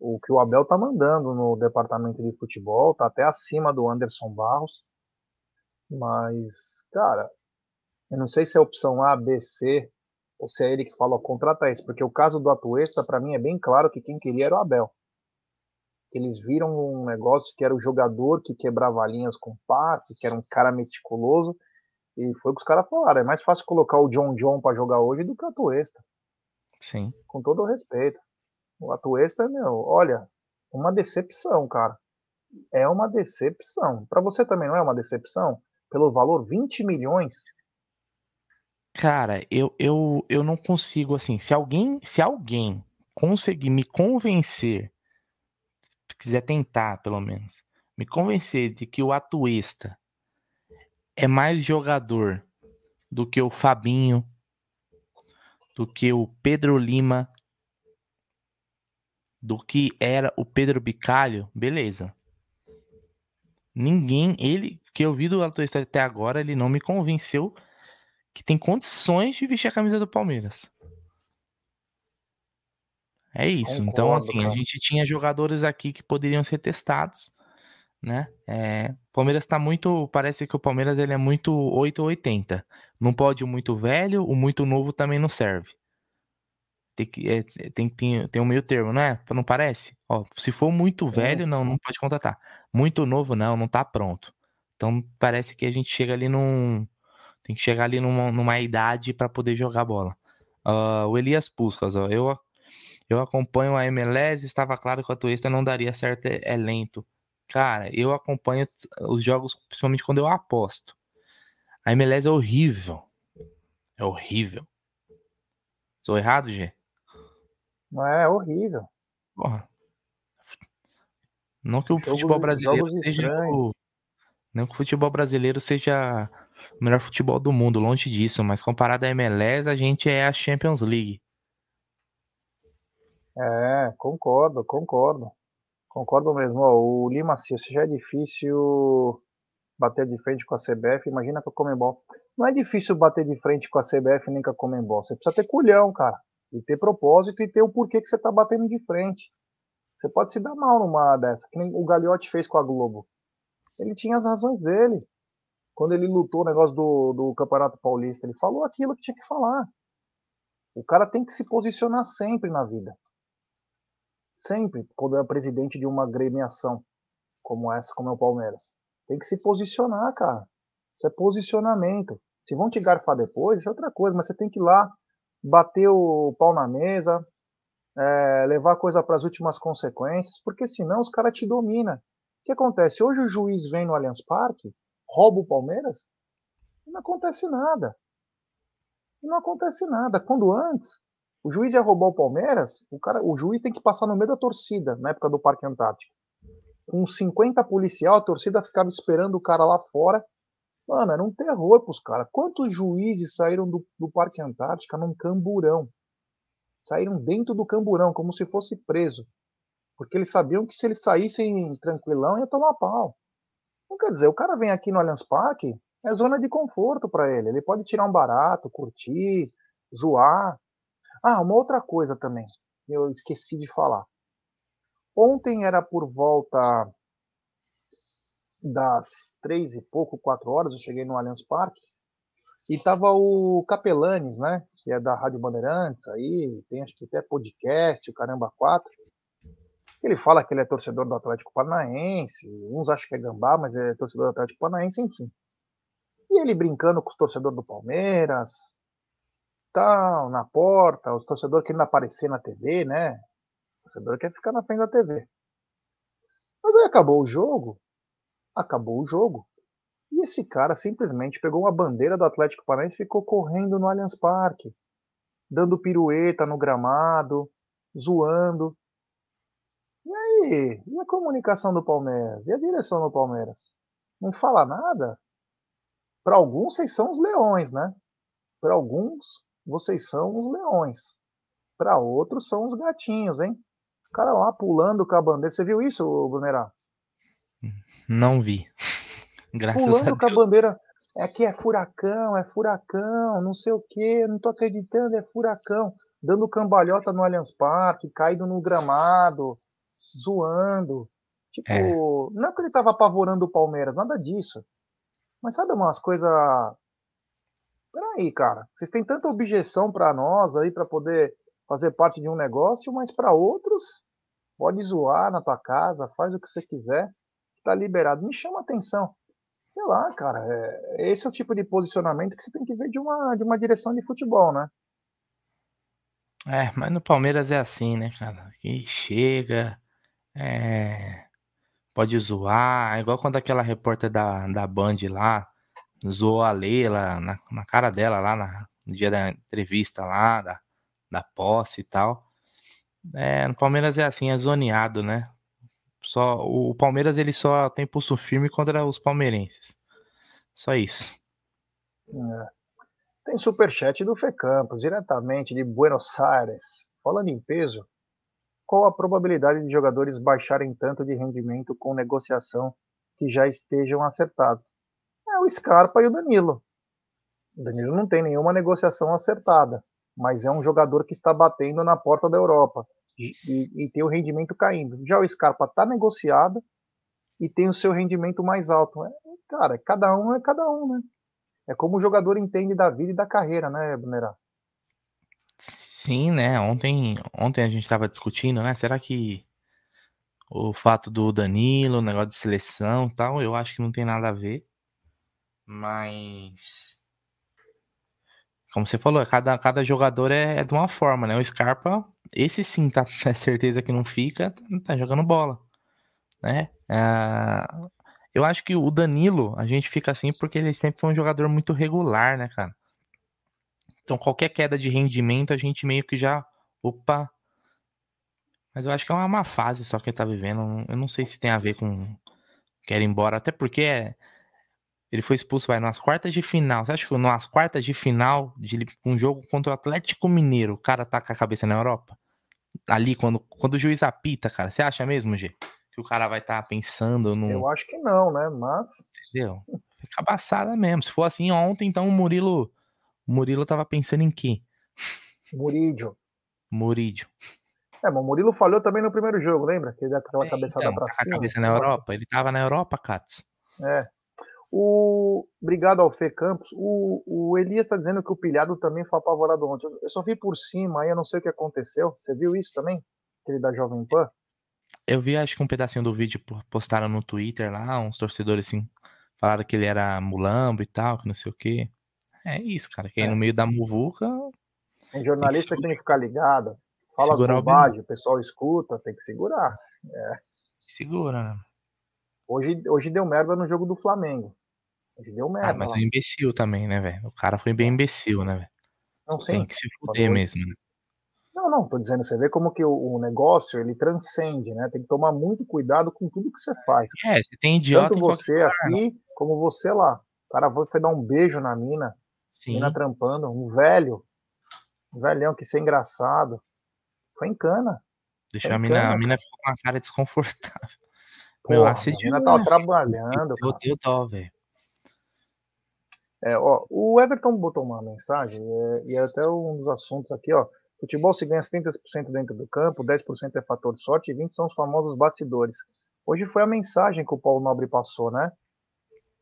o que o Abel tá mandando no departamento de futebol, tá até acima do Anderson Barros. Mas, cara, eu não sei se é opção A, B, C, ou se é ele que fala, contrata esse, porque o caso do Atuesta, para mim, é bem claro que quem queria era o Abel. Eles viram um negócio que era o jogador que quebrava linhas com passe, que era um cara meticuloso, e foi o que os caras falaram. É mais fácil colocar o John John para jogar hoje do que o Atuesta. Sim. Com todo o respeito. O Atuesta, meu, olha, uma decepção, cara. É uma decepção. Para você também não é uma decepção? Pelo valor 20 milhões? Cara, eu, eu, eu não consigo, assim, se alguém, se alguém conseguir me convencer, se quiser tentar, pelo menos, me convencer de que o Atuesta é mais jogador do que o Fabinho, do que o Pedro Lima, do que era o Pedro Bicalho, beleza. Ninguém, ele que eu vi do Atuesta até agora, ele não me convenceu que tem condições de vestir a camisa do Palmeiras. É isso. Então, Concordo, então, assim, cara. a gente tinha jogadores aqui que poderiam ser testados, né? É, Palmeiras tá muito. Parece que o Palmeiras ele é muito 8 ou 80. Não pode o muito velho, o muito novo também não serve. Tem que é, tem, tem, tem um meio termo, né? Não parece? Ó, se for muito velho, não, não pode contratar. Muito novo, não, não tá pronto. Então parece que a gente chega ali num. Tem que chegar ali numa, numa idade para poder jogar bola. Uh, o Elias Puskas, ó, eu, eu acompanho a MLS, estava claro que o Atuesta não daria certo, é, é lento. Cara, eu acompanho os jogos principalmente quando eu aposto. A MLS é horrível. É horrível. Sou errado, Gê? Não é, é horrível. Porra. Não que o futebol brasileiro seja o, não que o futebol brasileiro seja o melhor futebol do mundo, longe disso, mas comparado à MLS, a gente é a Champions League. É, concordo, concordo. Concordo mesmo. Ó, o Lima se já é difícil bater de frente com a CBF, imagina com a Comembol. Não é difícil bater de frente com a CBF nem com a Comembol. Você precisa ter culhão, cara. E ter propósito e ter o porquê que você tá batendo de frente. Você pode se dar mal numa dessa, que nem o Gagliotti fez com a Globo. Ele tinha as razões dele. Quando ele lutou o negócio do, do Campeonato Paulista, ele falou aquilo que tinha que falar. O cara tem que se posicionar sempre na vida. Sempre, quando é presidente de uma gremiação como essa, como é o Palmeiras. Tem que se posicionar, cara. Isso é posicionamento. Se vão te garfar depois, isso é outra coisa, mas você tem que ir lá, bater o pau na mesa, é, levar a coisa para as últimas consequências, porque senão os caras te dominam. O que acontece? Hoje o juiz vem no Allianz Parque, rouba o Palmeiras, não acontece nada. Não acontece nada. Quando antes, o juiz ia roubar o Palmeiras, o, cara, o juiz tem que passar no meio da torcida, na época do Parque Antártico. Com 50 policial, a torcida ficava esperando o cara lá fora Mano, era um terror pros caras. Quantos juízes saíram do, do Parque Antártica num camburão? Saíram dentro do camburão, como se fosse preso. Porque eles sabiam que se eles saíssem tranquilão, ia tomar pau. Quer dizer, o cara vem aqui no Allianz Parque, é zona de conforto para ele. Ele pode tirar um barato, curtir, zoar. Ah, uma outra coisa também, eu esqueci de falar. Ontem era por volta das três e pouco, quatro horas, eu cheguei no Allianz Parque e tava o Capelanes, né? Que é da Rádio Bandeirantes aí, tem acho que até podcast, o Caramba 4. Ele fala que ele é torcedor do Atlético Paranaense, uns acham que é gambá, mas é torcedor do Atlético Paranaense, enfim. E ele brincando com os torcedores do Palmeiras, tal, na porta, os torcedores querendo aparecer na TV, né? O torcedor quer ficar na frente da TV. Mas aí acabou o jogo, acabou o jogo. E esse cara simplesmente pegou uma bandeira do Atlético Paranaense e ficou correndo no Allianz Parque, dando pirueta no gramado, zoando. E? E a comunicação do Palmeiras? E a direção do Palmeiras? Não fala nada? Para alguns, vocês são os leões, né? Para alguns, vocês são os leões. Para outros, são os gatinhos, hein? O cara lá pulando com a bandeira. Você viu isso, Brunerá? Não vi. *laughs* Graças Pulando a Deus. com a bandeira. É que é furacão, é furacão, não sei o que, não tô acreditando, é furacão. Dando cambalhota no Allianz Parque, caído no gramado, zoando. Tipo, é. não é que ele tava apavorando o Palmeiras, nada disso. Mas sabe umas coisas. Peraí, cara. Vocês têm tanta objeção para nós aí para poder fazer parte de um negócio, mas para outros, pode zoar na tua casa, faz o que você quiser tá liberado. Me chama atenção. Sei lá, cara, é, esse é o tipo de posicionamento que você tem que ver de uma, de uma direção de futebol, né? É, mas no Palmeiras é assim, né, cara? Que chega, é, pode zoar, é igual quando aquela repórter da, da Band lá zoou a Leila na, na cara dela lá na, no dia da entrevista lá, da, da posse e tal. É, no Palmeiras é assim, é zoneado, né? Só, o Palmeiras ele só tem pulso firme contra os palmeirenses. Só isso. É. Tem superchat do Fê Campos, diretamente de Buenos Aires. Falando em peso, qual a probabilidade de jogadores baixarem tanto de rendimento com negociação que já estejam acertados? É o Scarpa e o Danilo. O Danilo não tem nenhuma negociação acertada, mas é um jogador que está batendo na porta da Europa e, e tem o rendimento caindo. Já o Scarpa está negociado e tem o seu rendimento mais alto. É, cara, cada um é cada um, né? É como o jogador entende da vida e da carreira, né, Brunerá? Sim, né? Ontem, ontem a gente estava discutindo, né? Será que o fato do Danilo, o negócio de seleção e tal, eu acho que não tem nada a ver. Mas. Como você falou, cada, cada jogador é, é de uma forma, né? O Scarpa, esse sim, tá *laughs* é certeza que não fica, tá jogando bola, né? Ah, eu acho que o Danilo, a gente fica assim porque ele sempre foi um jogador muito regular, né, cara? Então qualquer queda de rendimento a gente meio que já. Opa! Mas eu acho que é uma má fase só que ele tá vivendo. Eu não sei se tem a ver com. Quer ir embora. Até porque é, ele foi expulso, vai, nas quartas de final. Você acha que nas quartas de final de um jogo contra o Atlético Mineiro, o cara tá com a cabeça na Europa? Ali, quando, quando o juiz apita, cara, você acha mesmo, G? Que o cara vai estar tá pensando no. Eu acho que não, né? Mas. Entendeu? Fica abaçada mesmo. Se for assim ontem, então o Murilo Murilo tava pensando em quê? Murídio. Murídio. É, mas o Murilo falhou também no primeiro jogo, lembra? Que ele deu aquela é, cabeçada então, pra tá cima. A cabeça na Europa. Ele tava na Europa, Katsu. É. O... Obrigado ao Fê Campos. O, o Elias está dizendo que o pilhado também foi apavorado ontem. Eu só vi por cima aí, eu não sei o que aconteceu. Você viu isso também? Aquele da Jovem Pan? Eu vi, acho que um pedacinho do vídeo postaram no Twitter lá, uns torcedores assim, falaram que ele era mulambo e tal, que não sei o quê. É isso, cara. Que aí é. no meio da muvuca. Tem jornalista tem que, tem que ficar ligado. Fala as bobagens, o, o pessoal escuta, tem que segurar. É. Segura, né? Hoje, hoje deu merda no jogo do Flamengo. Hoje deu ah, merda. Ah, mas é imbecil também, né, velho? O cara foi bem imbecil, né, velho? Não, sim. Tem que se fuder mesmo, né? Não, não, tô dizendo, você vê como que o, o, negócio, ele transcende, né? Tem que tomar muito cuidado com tudo que você faz. É, você tem idiota Tanto você aqui, como você lá. O cara foi dar um beijo na mina, Sim. Mina trampando, um velho, um velhão que ser engraçado. Foi em cana. Deixou a mina, cana, a mina ficou com uma cara desconfortável. *laughs* Porra, Meu, a mina tava trabalhando. Eu tenho dó, velho. É, ó, o Everton botou uma mensagem, é, e é até um dos assuntos aqui, ó. Futebol se ganha 70% dentro do campo, 10% é fator de sorte e 20% são os famosos bastidores. Hoje foi a mensagem que o Paulo Nobre passou, né?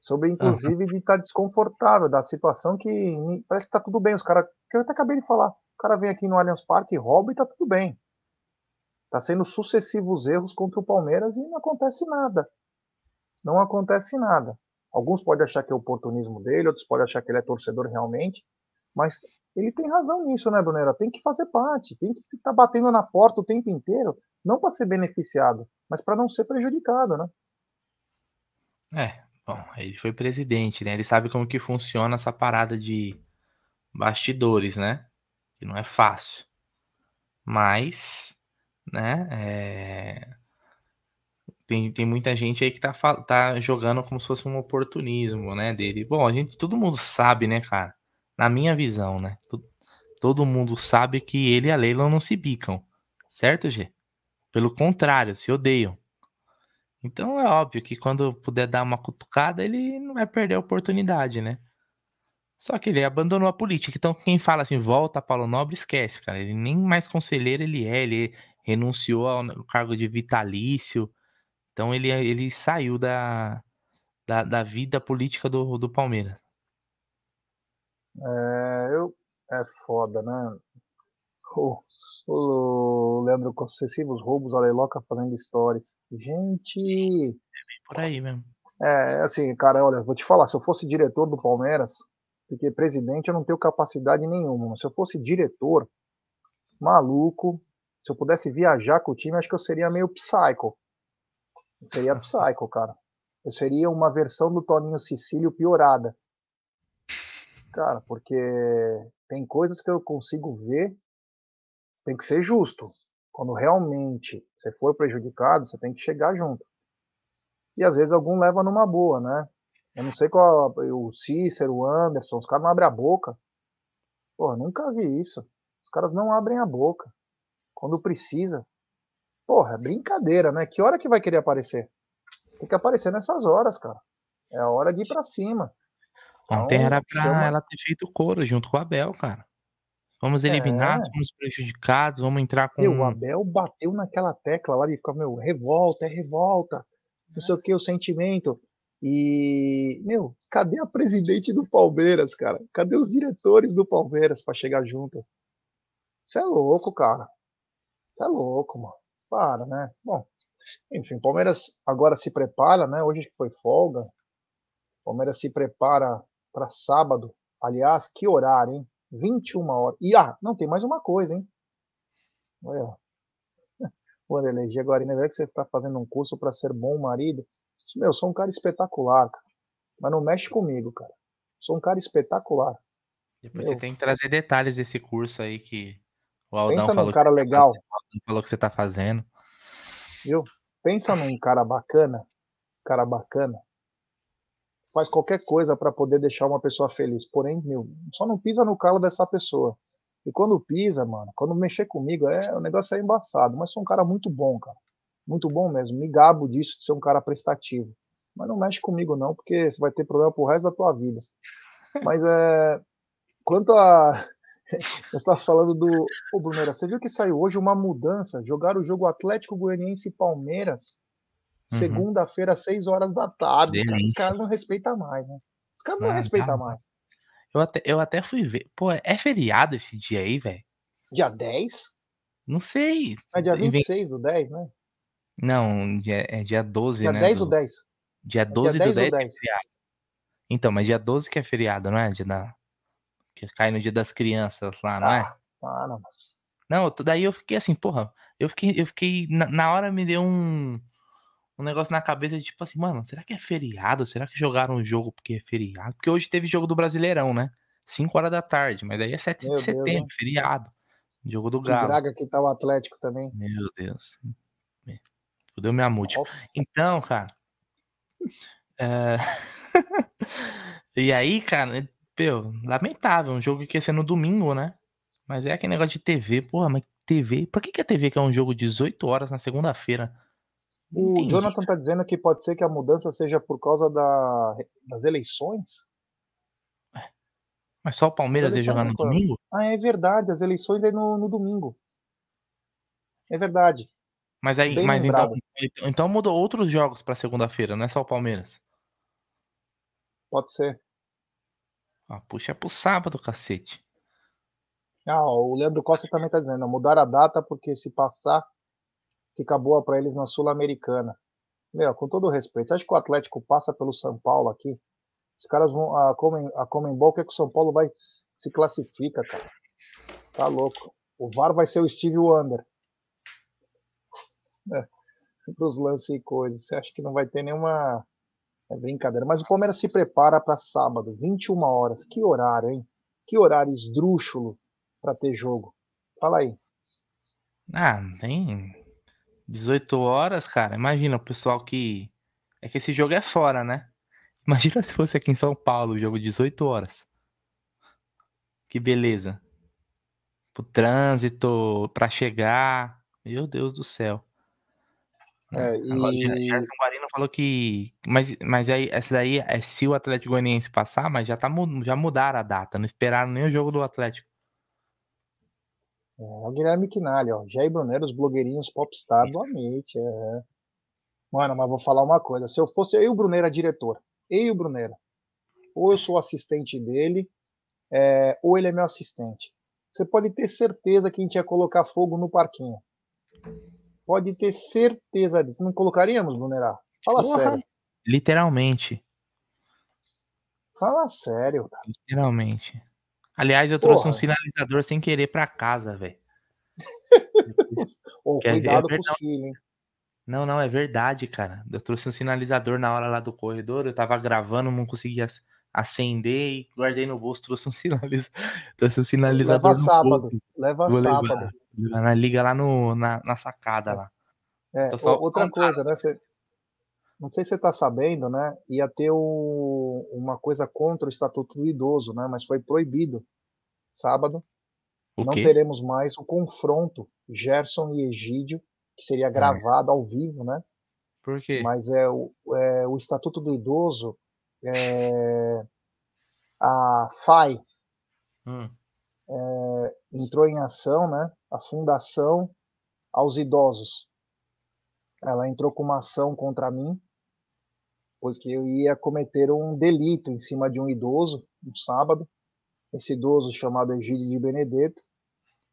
Sobre, inclusive, de estar tá desconfortável da situação que parece que tá tudo bem. Os caras, que eu até acabei de falar, o cara vem aqui no Allianz Parque, rouba e tá tudo bem. Tá sendo sucessivos erros contra o Palmeiras e não acontece nada. Não acontece nada. Alguns podem achar que é oportunismo dele, outros podem achar que ele é torcedor realmente, mas ele tem razão nisso, né, Brunera? Tem que fazer parte, tem que estar tá batendo na porta o tempo inteiro, não para ser beneficiado, mas para não ser prejudicado, né? É, Bom, ele foi presidente, né? Ele sabe como que funciona essa parada de bastidores, né? Que não é fácil. Mas, né? É... Tem, tem muita gente aí que tá, tá jogando como se fosse um oportunismo, né? Dele. Bom, a gente, todo mundo sabe, né, cara? Na minha visão, né? Todo, mundo sabe que ele e a Leila não se bicam. Certo, G? Pelo contrário, se odeiam. Então é óbvio que quando puder dar uma cutucada, ele não vai perder a oportunidade, né? Só que ele abandonou a política. Então quem fala assim, volta Paulo Nobre, esquece, cara. Ele nem mais conselheiro ele é, ele renunciou ao cargo de vitalício. Então ele, ele saiu da, da, da vida política do, do Palmeiras. É, eu, é foda, né? O, o Leandro com sucessivos roubos, a Leiloca fazendo stories. Gente. É por aí mesmo. É, assim, cara, olha, vou te falar, se eu fosse diretor do Palmeiras, porque presidente eu não tenho capacidade nenhuma, mas se eu fosse diretor, maluco. Se eu pudesse viajar com o time, acho que eu seria meio psycho. Eu seria psycho, *laughs* cara. Eu seria uma versão do Toninho Sicílio piorada. Cara, porque tem coisas que eu consigo ver. Você tem que ser justo. Quando realmente você for prejudicado, você tem que chegar junto. E às vezes algum leva numa boa, né? Eu não sei qual. O Cícero, o Anderson, os caras não abrem a boca. Pô, nunca vi isso. Os caras não abrem a boca. Quando precisa. Porra, é brincadeira, né? Que hora que vai querer aparecer? Tem que aparecer nessas horas, cara. É a hora de ir pra cima. Ontem então, era pra chama... ela ter feito coro junto com o Abel, cara. Vamos eliminados, é. fomos prejudicados, vamos entrar com. Meu, o Abel bateu naquela tecla lá e ficava, meu, revolta, é revolta, não sei o que, o sentimento. E, meu, cadê a presidente do Palmeiras, cara? Cadê os diretores do Palmeiras para chegar junto? Você é louco, cara. Você é louco, mano. Para, né? Bom, enfim, Palmeiras agora se prepara, né? Hoje que foi folga. Palmeiras se prepara para sábado. Aliás, que horário, hein? 21 horas. E ah, não, tem mais uma coisa, hein? Olha. *laughs* O Anderlei, agora, né? que você está fazendo um curso para ser bom marido. Meu, eu sou um cara espetacular, cara. Mas não mexe comigo, cara. Sou um cara espetacular. Depois Meu. você tem que trazer detalhes desse curso aí que o Aldão Pensa falou num cara tá legal. Fazendo, falou que você tá fazendo. Viu? Pensa num cara bacana. Cara bacana faz qualquer coisa para poder deixar uma pessoa feliz. Porém, meu, só não pisa no calo dessa pessoa. E quando pisa, mano, quando mexer comigo, é, o negócio é embaçado. Mas sou um cara muito bom, cara. Muito bom mesmo. Me gabo disso de ser um cara prestativo. Mas não mexe comigo, não, porque você vai ter problema pro resto da tua vida. Mas é. Quanto a. *laughs* Você estava falando do. Ô, Brunera, você viu que saiu hoje uma mudança? Jogar o jogo Atlético Goianiense e Palmeiras Uhum. Segunda-feira, 6 horas da tarde. Cara. Os caras não respeitam mais, né? Os caras não ah, respeitam mais. Eu até, eu até fui ver. Pô, é feriado esse dia aí, velho? Dia 10? Não sei. É dia 26 do 10, né? Não, dia, é dia 12, dia né? Dia 10 do 10. Dia 12 é dia do 10, 10 é feriado. Então, mas dia 12 que é feriado, não é? Dia da... Que cai no dia das crianças lá, não é? ah, é? Ah, não. Não, daí eu fiquei assim, porra, eu fiquei, eu fiquei, na, na hora me deu um, um negócio na cabeça de tipo assim, mano, será que é feriado? Será que jogaram o jogo porque é feriado? Porque hoje teve jogo do Brasileirão, né? 5 horas da tarde, mas daí é 7 Meu de setembro, Deus, feriado. Jogo do Galo. Braga que tá o Atlético também. Meu Deus. Fudeu minha múltipla. Então, cara. É... *laughs* e aí, cara, meu, lamentável. Um jogo que ia ser no domingo, né? Mas é aquele negócio de TV. Porra, mas TV. Por que, que a TV que é um jogo 18 horas na segunda-feira? O Entendi. Jonathan está dizendo que pode ser que a mudança seja por causa da, das eleições. Mas só o Palmeiras ia jogar no domingo? Ah, é verdade, as eleições é no, no domingo. É verdade. Mas aí, Bem mas então, então mudou outros jogos para segunda-feira, não é só o Palmeiras. Pode ser. Ah, puxa pro sábado, cacete. Ah, o Leandro Costa também tá dizendo, mudar a data porque se passar fica boa para eles na Sul-Americana. Meu, com todo respeito, você acha que o Atlético passa pelo São Paulo aqui? Os caras vão. A, Comen, a Comembol quer que o São Paulo vai se classifica, cara. Tá louco. O VAR vai ser o Steve Wonder. É, os lances e coisas. Você acha que não vai ter nenhuma. É brincadeira. Mas o Palmeiras se prepara para sábado, 21 horas. Que horário, hein? Que horário esdrúxulo para ter jogo. Fala aí. Ah, tem 18 horas, cara. Imagina o pessoal que. É que esse jogo é fora, né? *laughs* Imagina se fosse aqui em São Paulo, o jogo 18 horas. Que beleza. O trânsito, para chegar. Meu Deus do céu. É, e... Gerson Guarino falou que. Mas, mas aí, essa daí é se o Atlético Goianiense passar, mas já, tá, já mudaram a data. Não esperaram nem o jogo do Atlético. É, o Guilherme Quinalha, ó. Jair Brunero, os blogueirinhos popstar, boa noite. É. Mano, mas vou falar uma coisa. Se eu fosse eu e o Brunera diretor, eu e o Brunera, ou eu sou assistente dele, é, ou ele é meu assistente. Você pode ter certeza que a gente ia colocar fogo no parquinho. Pode ter certeza disso. Não colocaríamos, Brunera? Fala Porra. sério. Literalmente. Fala sério, cara. Literalmente. Aliás, eu trouxe Porra. um sinalizador sem querer pra casa, velho. *laughs* oh, cuidado é, é com os filhos, hein? Não, não, é verdade, cara. Eu trouxe um sinalizador na hora lá do corredor, eu tava gravando, não conseguia acender e guardei no bolso, trouxe um, *laughs* sinaliz... trouxe um sinalizador. Leva sábado, bolso. leva Vou sábado. Levar. Liga lá no, na, na sacada lá. É, só, outra coisa, né? Você, não sei se você está sabendo, né? Ia ter o, uma coisa contra o Estatuto do Idoso, né? Mas foi proibido. Sábado. O não quê? teremos mais o confronto Gerson e Egídio que seria gravado ao vivo, né? Por quê? Mas é o, é, o Estatuto do Idoso, é, a FAI hum. é, entrou em ação, né? A Fundação aos Idosos. Ela entrou com uma ação contra mim, porque eu ia cometer um delito em cima de um idoso no sábado. Esse idoso chamado Egídio de Benedetto.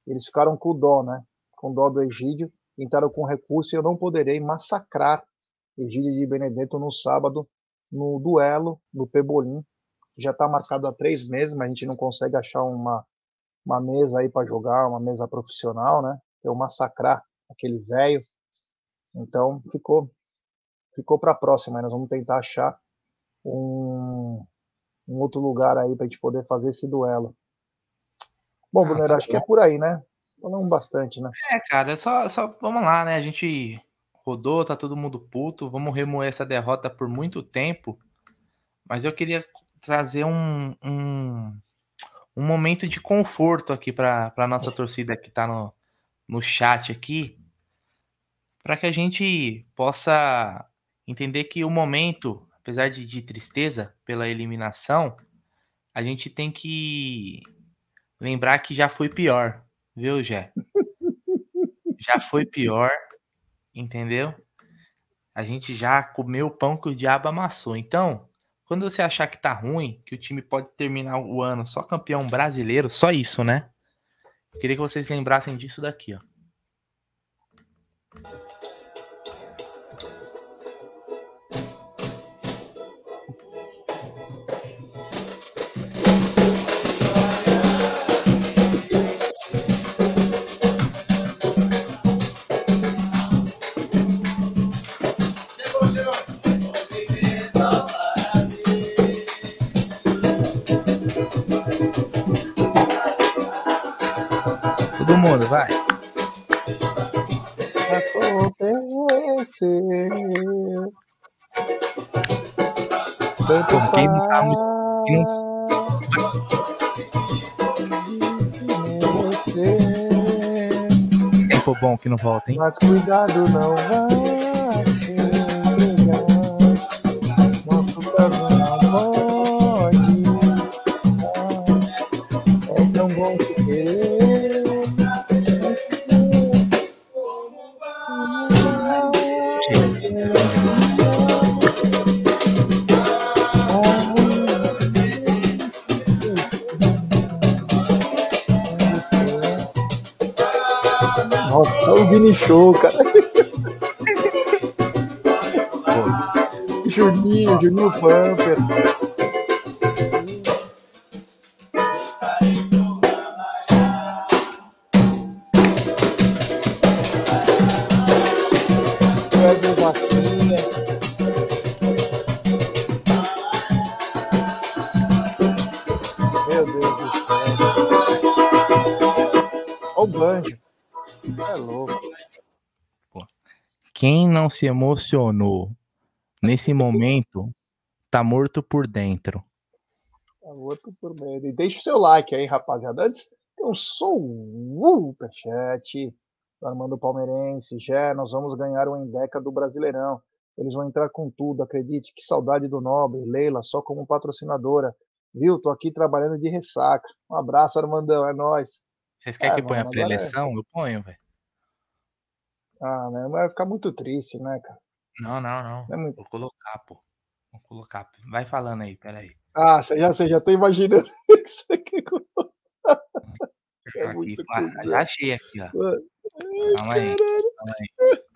Eles ficaram com dó, né? Com dó do Egídio entraram com recurso e eu não poderei massacrar Egídio de Benedetto no sábado, no duelo do Pebolim. Já está marcado há três meses, mas a gente não consegue achar uma, uma mesa aí para jogar, uma mesa profissional, né? Eu massacrar aquele velho. Então ficou ficou para a próxima. Nós vamos tentar achar um, um outro lugar aí para a gente poder fazer esse duelo. Bom, ah, Brunner, tá acho bom. que é por aí, né? Falamos bastante, né? É, cara, só, só vamos lá, né? A gente rodou, tá todo mundo puto, vamos remoer essa derrota por muito tempo. Mas eu queria trazer um, um, um momento de conforto aqui para a nossa torcida que tá no, no chat aqui, para que a gente possa entender que o momento, apesar de, de tristeza pela eliminação, a gente tem que lembrar que já foi pior viu, Jé? *laughs* já foi pior, entendeu? A gente já comeu o pão que o diabo amassou. Então, quando você achar que tá ruim, que o time pode terminar o ano só campeão brasileiro, só isso, né? Queria que vocês lembrassem disso daqui, ó. Vai. Aconteceu. Tanto quem não tá muito. Tempo bom que não volta, hein? Mas cuidado, não vai. Show, cara. *laughs* Juninho, Juninho Pamper. Meu Quem não se emocionou nesse momento tá morto por dentro. Tá morto por dentro. E deixa o seu like aí, rapaziada. Antes, tem um superchat do Armando Palmeirense. Já, nós vamos ganhar o Endeca do Brasileirão. Eles vão entrar com tudo, acredite. Que saudade do Nobre. Leila, só como patrocinadora. Viu? Tô aqui trabalhando de ressaca. Um abraço, Armandão. É nóis. Vocês querem é, que ponha a preleção? É... Eu ponho, velho. Ah, né? Vai ficar muito triste, né, cara? Não, não, não. É muito... Vou colocar, pô. Vou colocar. Vai falando aí, peraí. Ah, você já, você já tá imaginando *laughs* isso *laughs* aqui. É aqui, já achei aqui, ó. Calma aí, calma aí. *laughs*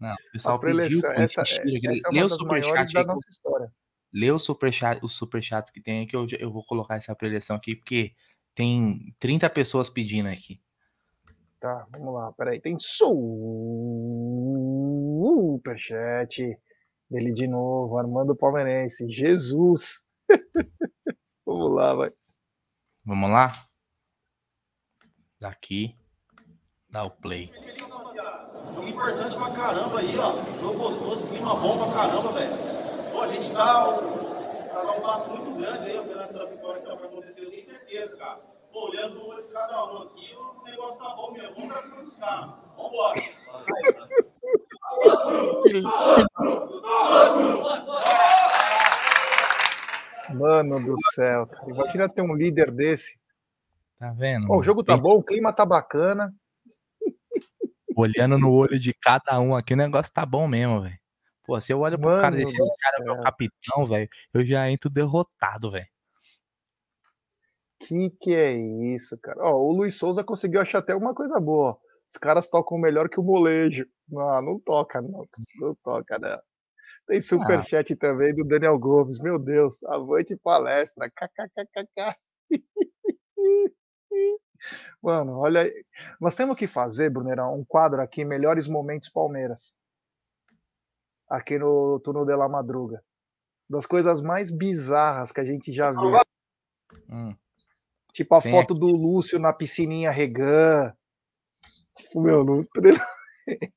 Não, o pessoal pediu essa, essa é uma das maiores da nossa história. Lê o superchat, os superchats que tem aqui, eu, eu vou colocar essa preleção aqui, porque tem 30 pessoas pedindo aqui. Tá, vamos lá. Peraí, tem superchat dele de novo, Armando Palmeirense. Jesus! *laughs* vamos lá, vai. Vamos lá? Daqui. Dá o play. Jogo importante pra caramba aí, ó. Jogo gostoso, clima bom pra caramba, velho. Pô, a gente tá, tá dando um passo muito grande aí, ó, pela essa vitória que tá pra acontecer, eu tenho certeza, cara. Pô, olhando no olho de cada um aqui, o negócio tá bom mesmo. Vamos pra cima dos caras. Vambora. Mano do céu, cara. Imagina ter um líder desse. Tá vendo? O jogo tá bom, o clima tá bacana. Olhando no olho de cada um aqui, o negócio tá bom mesmo, velho. Pô, se eu olho pro Mano cara desse, esse cara é meu capitão, velho, eu já entro derrotado, velho. Que que é isso, cara? Ó, o Luiz Souza conseguiu achar até uma coisa boa. Os caras tocam melhor que o molejo. Não, não toca, não. Não toca, né? Tem superchat também do Daniel Gomes. Meu Deus, avante palestra. KKKKK. Mano, olha, aí. nós temos que fazer, Brunerão, um quadro aqui, Melhores Momentos Palmeiras. Aqui no Turno de la Madruga. Das coisas mais bizarras que a gente já viu. Hum. Tipo a foto do Lúcio na piscininha regã. Meu, não. *laughs*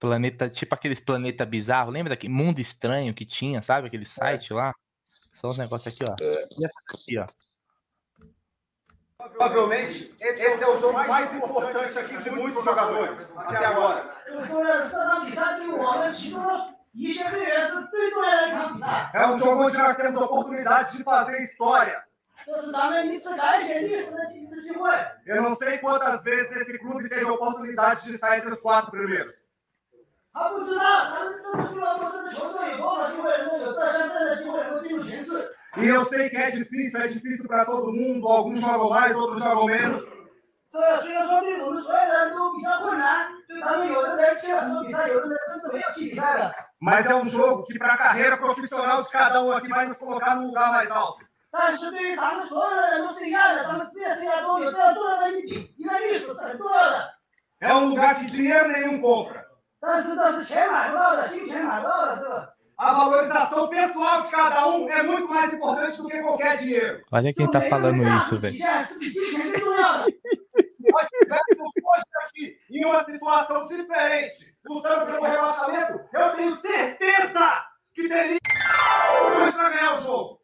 Planeta, tipo aqueles planeta bizarro, lembra daquele mundo estranho que tinha, sabe? Aquele é. site é. lá. Só os negócios aqui, ó. É. E essa aqui, ó. Provavelmente, esse, é o jogo mais, mais importante aqui de muitos jogadores, até agora. É um jogo onde nós temos a oportunidade de fazer história. Estudar não é nisso, da gente, isso de ruim. Eu não sei quantas vezes esse clube teve oportunidade de sair entre os quatro primeiros. E eu sei que é difícil, é difícil para todo mundo. Alguns jogam mais, outros jogam menos. Mas é um jogo que, para a carreira profissional de cada um aqui, vai nos colocar num lugar mais alto. 但是对于咱们所有的人都是一样的，咱们职业生涯中有这样重要的一笔，因为历史是很重要的。 É um lugar que dinheiro nenhum compra. 但是这是钱买不到的，金钱买不到的，这个。 A valorização pessoal de cada um é muito mais importante do que qualquer dinheiro. Olha quem tá falando isso, velho. 是比金钱最重要的。 nós estivéssemos hoje aqui em uma situação diferente, lutando pelo rebaixamento, eu tenho certeza que teria para ganhar o jogo.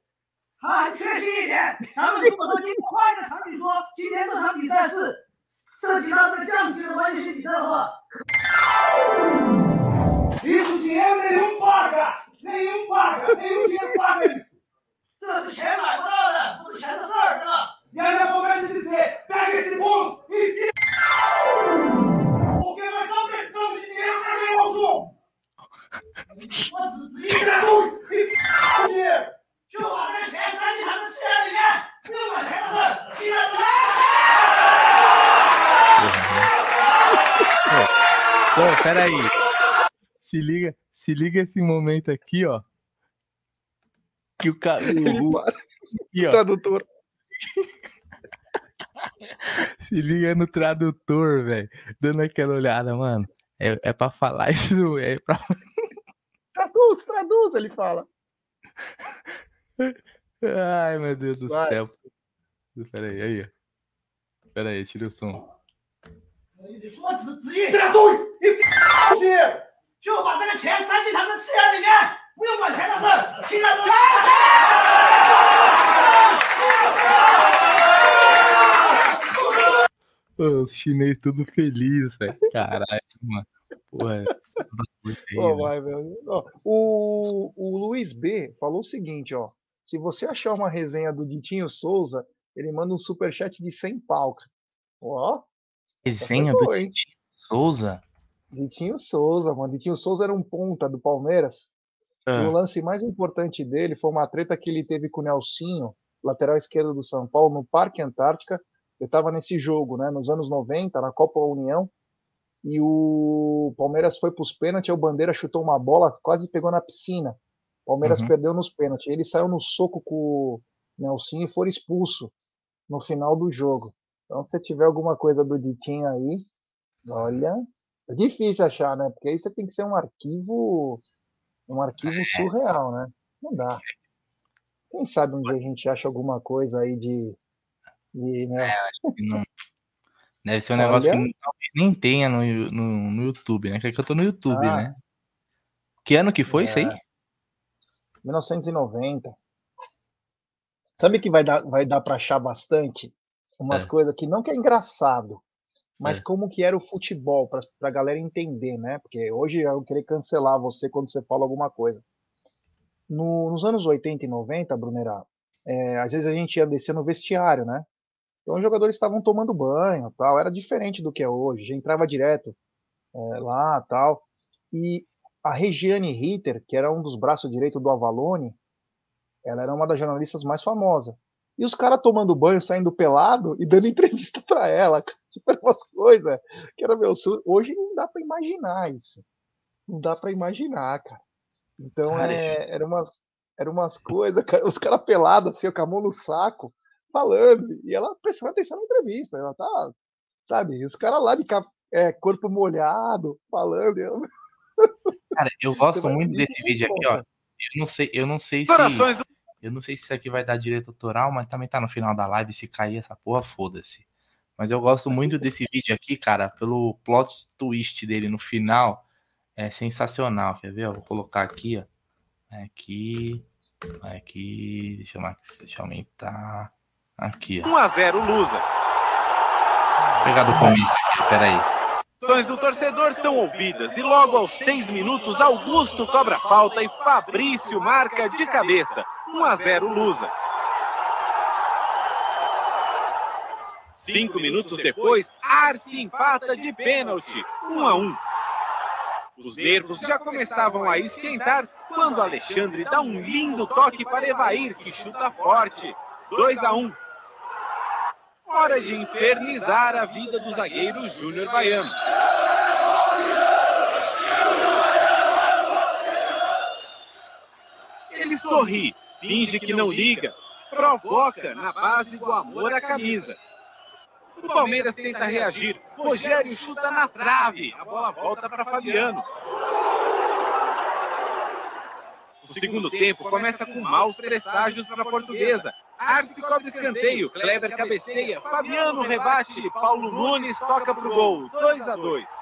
还确信一点。咱们如果说经过换个场景说今天这场比赛是涉及到这个降级的关系性比赛的话李子杰没有 bug 没有 bug 没有 bug，这是钱买不到的不是钱的事儿哥原谅我这辈子的罪该给你你别我给你们都给送进去给 *laughs* 我送我东西 Pô, peraí. Se liga, se liga esse momento aqui, ó. Que o cara. Aqui. Tradutor. se liga no tradutor, velho. Dando aquela olhada, mano. É, é pra falar isso, é pra. traduz, traduz, ele fala. *laughs* Ai, meu Deus do Vai. céu. espera aí, aí. Pera aí, tira o som. Os chineses tudo feliz, velho. Caralho, mano. Porra, é vai, velho. Ó, o, o Luiz B falou o seguinte, ó. Se você achar uma resenha do Ditinho Souza, ele manda um superchat de 100 pau. Ó, Resenha foi do? Titi Souza. Ditinho Souza, mano. Ditinho Souza era um ponta do Palmeiras. E o Ah, lance mais importante dele foi uma treta que ele teve com o Nelsinho, lateral esquerdo do São Paulo, no Parque Antártica. Eu tava nesse jogo, né, nos anos 90, na Copa União. E o Palmeiras foi pros pênaltis, o Bandeira chutou uma bola, quase pegou na piscina. O Palmeiras Uhum. perdeu nos pênaltis. Ele saiu no soco com o Nelsinho e foi expulso no final do jogo. Então, se tiver alguma coisa do Ditinho aí, olha, é difícil achar, né? Porque aí você tem que ser um arquivo, um arquivo É. surreal, né? Não dá. Quem sabe um dia a gente acha alguma coisa aí de, de né? Não- Deve ser um negócio Olha. que talvez nem tenha no, no, no YouTube, né? Que é que eu tô no YouTube, Ah. né? Que ano que foi isso aí? É. 1990. Sabe que vai dar, vai dar para achar bastante umas É. coisas que não que é engraçado, mas É. como que era o futebol para a galera entender, né? Porque hoje eu querer cancelar você quando você fala alguma coisa. No- nos anos 80 e 90, Brunera, é, às vezes a gente ia descer no vestiário, né? Então os jogadores estavam tomando banho, tal. Era diferente do que é hoje. Já entrava direto é, lá, tal. E a Regiane Ritter, que era um dos braços direitos do Avalone, ela era uma das jornalistas mais famosas. E os caras tomando banho, saindo pelado e dando *laughs* entrevista pra ela. Tipo, eram *laughs* umas coisas que era meu su- Hoje não dá pra imaginar isso. Não dá pra imaginar, cara. Então Cara, é, era umas, era umas coisas, cara, os caras pelados, assim, com a mão no saco, falando. E ela prestando atenção na entrevista. Ela tá, sabe? E os caras lá de é, corpo molhado, falando. eu- Cara, eu gosto muito desse você vídeo aqui, ó. Eu não sei, eu não sei se. Corações do Eu não sei se isso aqui vai dar direito autoral, mas também tá no final da live. Se cair essa porra, foda-se. Mas eu gosto muito desse vídeo aqui, cara, pelo plot twist dele no final. É sensacional. Quer ver? Eu vou colocar aqui, ó. Aqui. Aqui. Deixa eu, deixa eu aumentar. Aqui, ó. 1x0 Lusa. Vou pegar do começo aqui, peraí. Ações do torcedor são ouvidas e logo aos seis minutos Augusto cobra falta e Fabrício marca de cabeça. 1 a 0 Lusa. Cinco minutos depois, Arce empata de pênalti. 1 a 1. Os nervos já começavam a esquentar quando Alexandre dá um lindo toque para Evair, que chuta forte. 2 a 1. Hora de infernizar a vida do zagueiro Júnior Baiano. Sorri, finge que não liga, provoca na base do amor à camisa. O Palmeiras tenta reagir. Rogério chuta na trave. A bola volta para Fabiano. O segundo tempo começa com maus presságios para a portuguesa. Arce cobra escanteio, Kleber cabeceia, Fabiano rebate, Paulo Nunes toca pro gol. 2 a 2.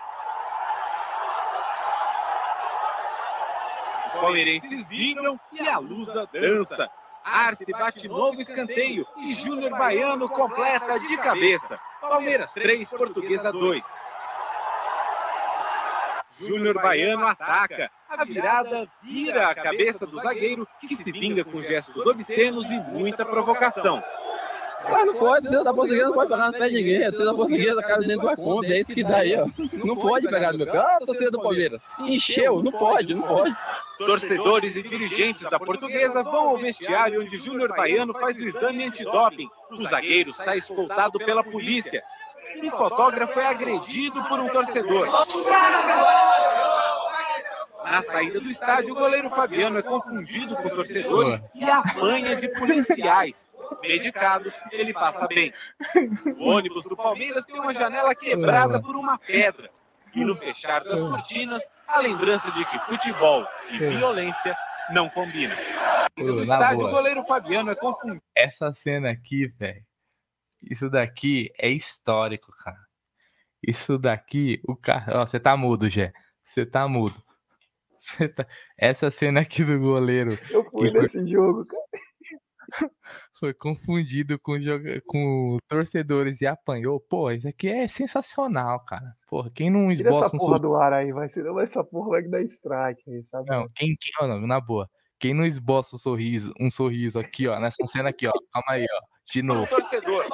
Os palmeirenses vibram e a Lusa dança. Arce bate novo escanteio e Júnior Baiano completa de cabeça. Palmeiras 3, Portuguesa 2. Júnior Baiano ataca. A virada vira a cabeça do zagueiro, que se vinga com gestos obscenos e muita provocação. Mas não pode, torcida da portuguesa não pode pegar no pé de ninguém. A torcida da portuguesa cai dentro da Kombi, é isso que dá aí, ó. Não pode pegar no meu pé. Ah, torcida do Palmeiras. Encheu, não pode, não pode. Torcedores e dirigentes da portuguesa vão ao vestiário onde Júnior Baiano faz o exame antidoping. O zagueiro sai escoltado pela polícia. Um fotógrafo é agredido por um torcedor. Na saída do estádio, o goleiro Fabiano é confundido com torcedores e apanha de policiais. Medicado, ele passa bem. O ônibus do Palmeiras tem uma janela quebrada por uma pedra. E no fechar das cortinas, a lembrança de que futebol e violência não combinam. No estádio, o goleiro Fabiano é confundido. Essa cena aqui, velho. Isso daqui é histórico, cara. Isso daqui, o cara. Ó, você tá mudo, Gé. Você tá mudo. Tá- Essa cena aqui do goleiro Eu fui Que foi- nesse jogo, cara. foi confundido com, joga... com torcedores e apanhou. Pô, isso aqui é sensacional, cara. Porra, quem não Tira essa esboça um porra sorriso. do ar aí, vai. Senão essa porra vai dar strike aí, sabe? Não, quem, quem... não, na boa. Quem não esboça um sorriso, um sorriso aqui, ó, nessa cena aqui, ó. Calma aí, ó. De Um novo. torcedor.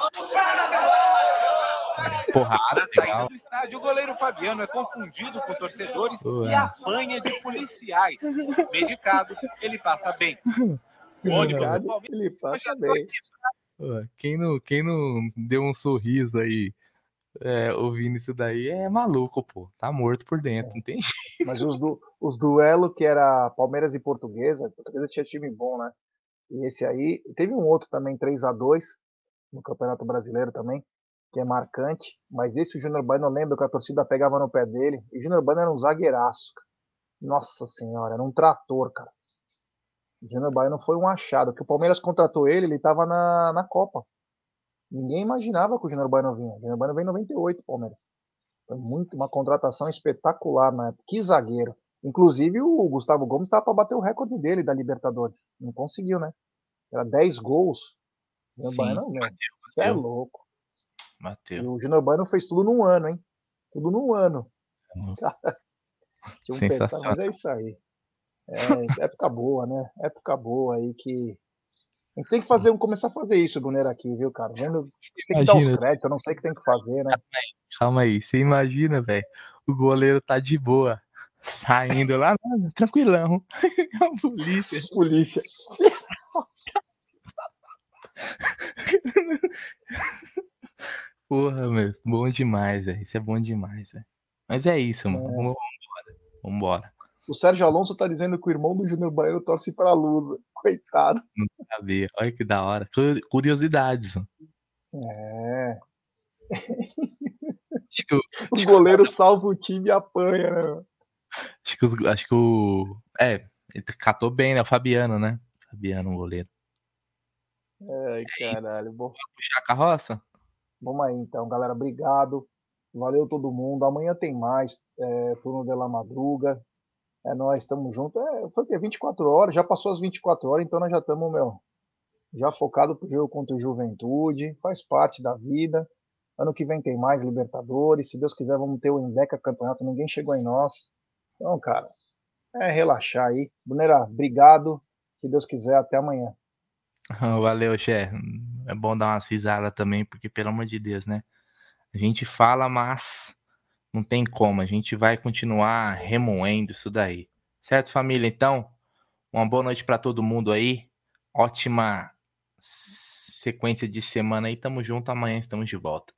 Porrada, Na saída do estádio, o goleiro Fabiano é confundido com torcedores Ué. e apanha de policiais. Medicado, ele passa bem. O ônibus do Palmeiras ele passa bem. Quem não, quem não deu um sorriso aí é, ouvindo isso daí é maluco, pô. Tá morto por dentro, não tem Mas os, du os duelos que era Palmeiras e Portuguesa, Portuguesa tinha time bom, né? E esse aí, teve um outro também, 3 a 2 no Campeonato Brasileiro também, que é marcante, mas esse o Júnior Baiano lembra que a torcida pegava no pé dele, e o Júnior Baiano era um zagueiraço. Cara. Nossa senhora, era um trator, cara. O Júnior Baiano foi um achado, que o Palmeiras contratou ele, ele estava na, na Copa. Ninguém imaginava que o Júnior Baiano vinha. O Júnior Baiano veio em 98, Palmeiras. Foi muito uma contratação espetacular na época. Que zagueiro. Inclusive o Gustavo Gomes estava para bater o recorde dele da Libertadores. Não conseguiu, né? Era 10 gols. O Júnior Baiano, meu, você é louco. Mateu. E o Júnior Baiano fez tudo num ano, hein? Tudo num ano. *laughs* Tinha um Sensacional. pecado, mas é isso aí. É, época boa, né? Época boa aí que. A gente tem que fazer, começar a fazer isso, Brunner, aqui, viu, cara? Vendo, tem que dar os Imagina. créditos, eu não sei o que tem que fazer, né? Calma aí, você imagina, velho. O goleiro tá de boa. Saindo lá, *laughs* mano, tranquilão. É *laughs* a polícia. Polícia. Porra, meu, bom demais, velho. Isso é bom demais, velho. Mas é isso, mano. É. Vambora. Vambora. O Sérgio Alonso tá dizendo que o irmão do Júnior Baiano torce pra Lusa. *laughs* Coitado. Cadê? Olha que da hora. Cu- Curiosidades. mano. É. Acho que, o- *laughs* O goleiro salva o time e apanha, né? acho que, os- acho que o. É, ele catou bem, né? O Fabiano, né? Fabiano, o goleiro. Ai, caralho. Bom, Puxar a carroça? Vamos aí então, galera. Obrigado. Valeu todo mundo. Amanhã tem mais. É, turno de la madruga. É, nós estamos juntos. É, foi o quê? 24 horas. Já passou as 24 horas, então nós já estamos, meu. Já focado pro jogo contra o Juventude. Faz parte da vida. Ano que vem tem mais Libertadores. Se Deus quiser, vamos ter o Indeca Campeonato. Ninguém chegou em nós. Então, cara, é relaxar aí. Brunera, obrigado. Se Deus quiser, até amanhã. *laughs* Valeu, Xé. É bom dar umas risadas também, porque, pelo amor de Deus, né? A gente fala, mas não tem como. A gente vai continuar remoendo isso daí. Certo, família? Então, uma boa noite pra todo mundo aí. Ótima sequência de semana aí. Tamo junto. Amanhã estamos de volta.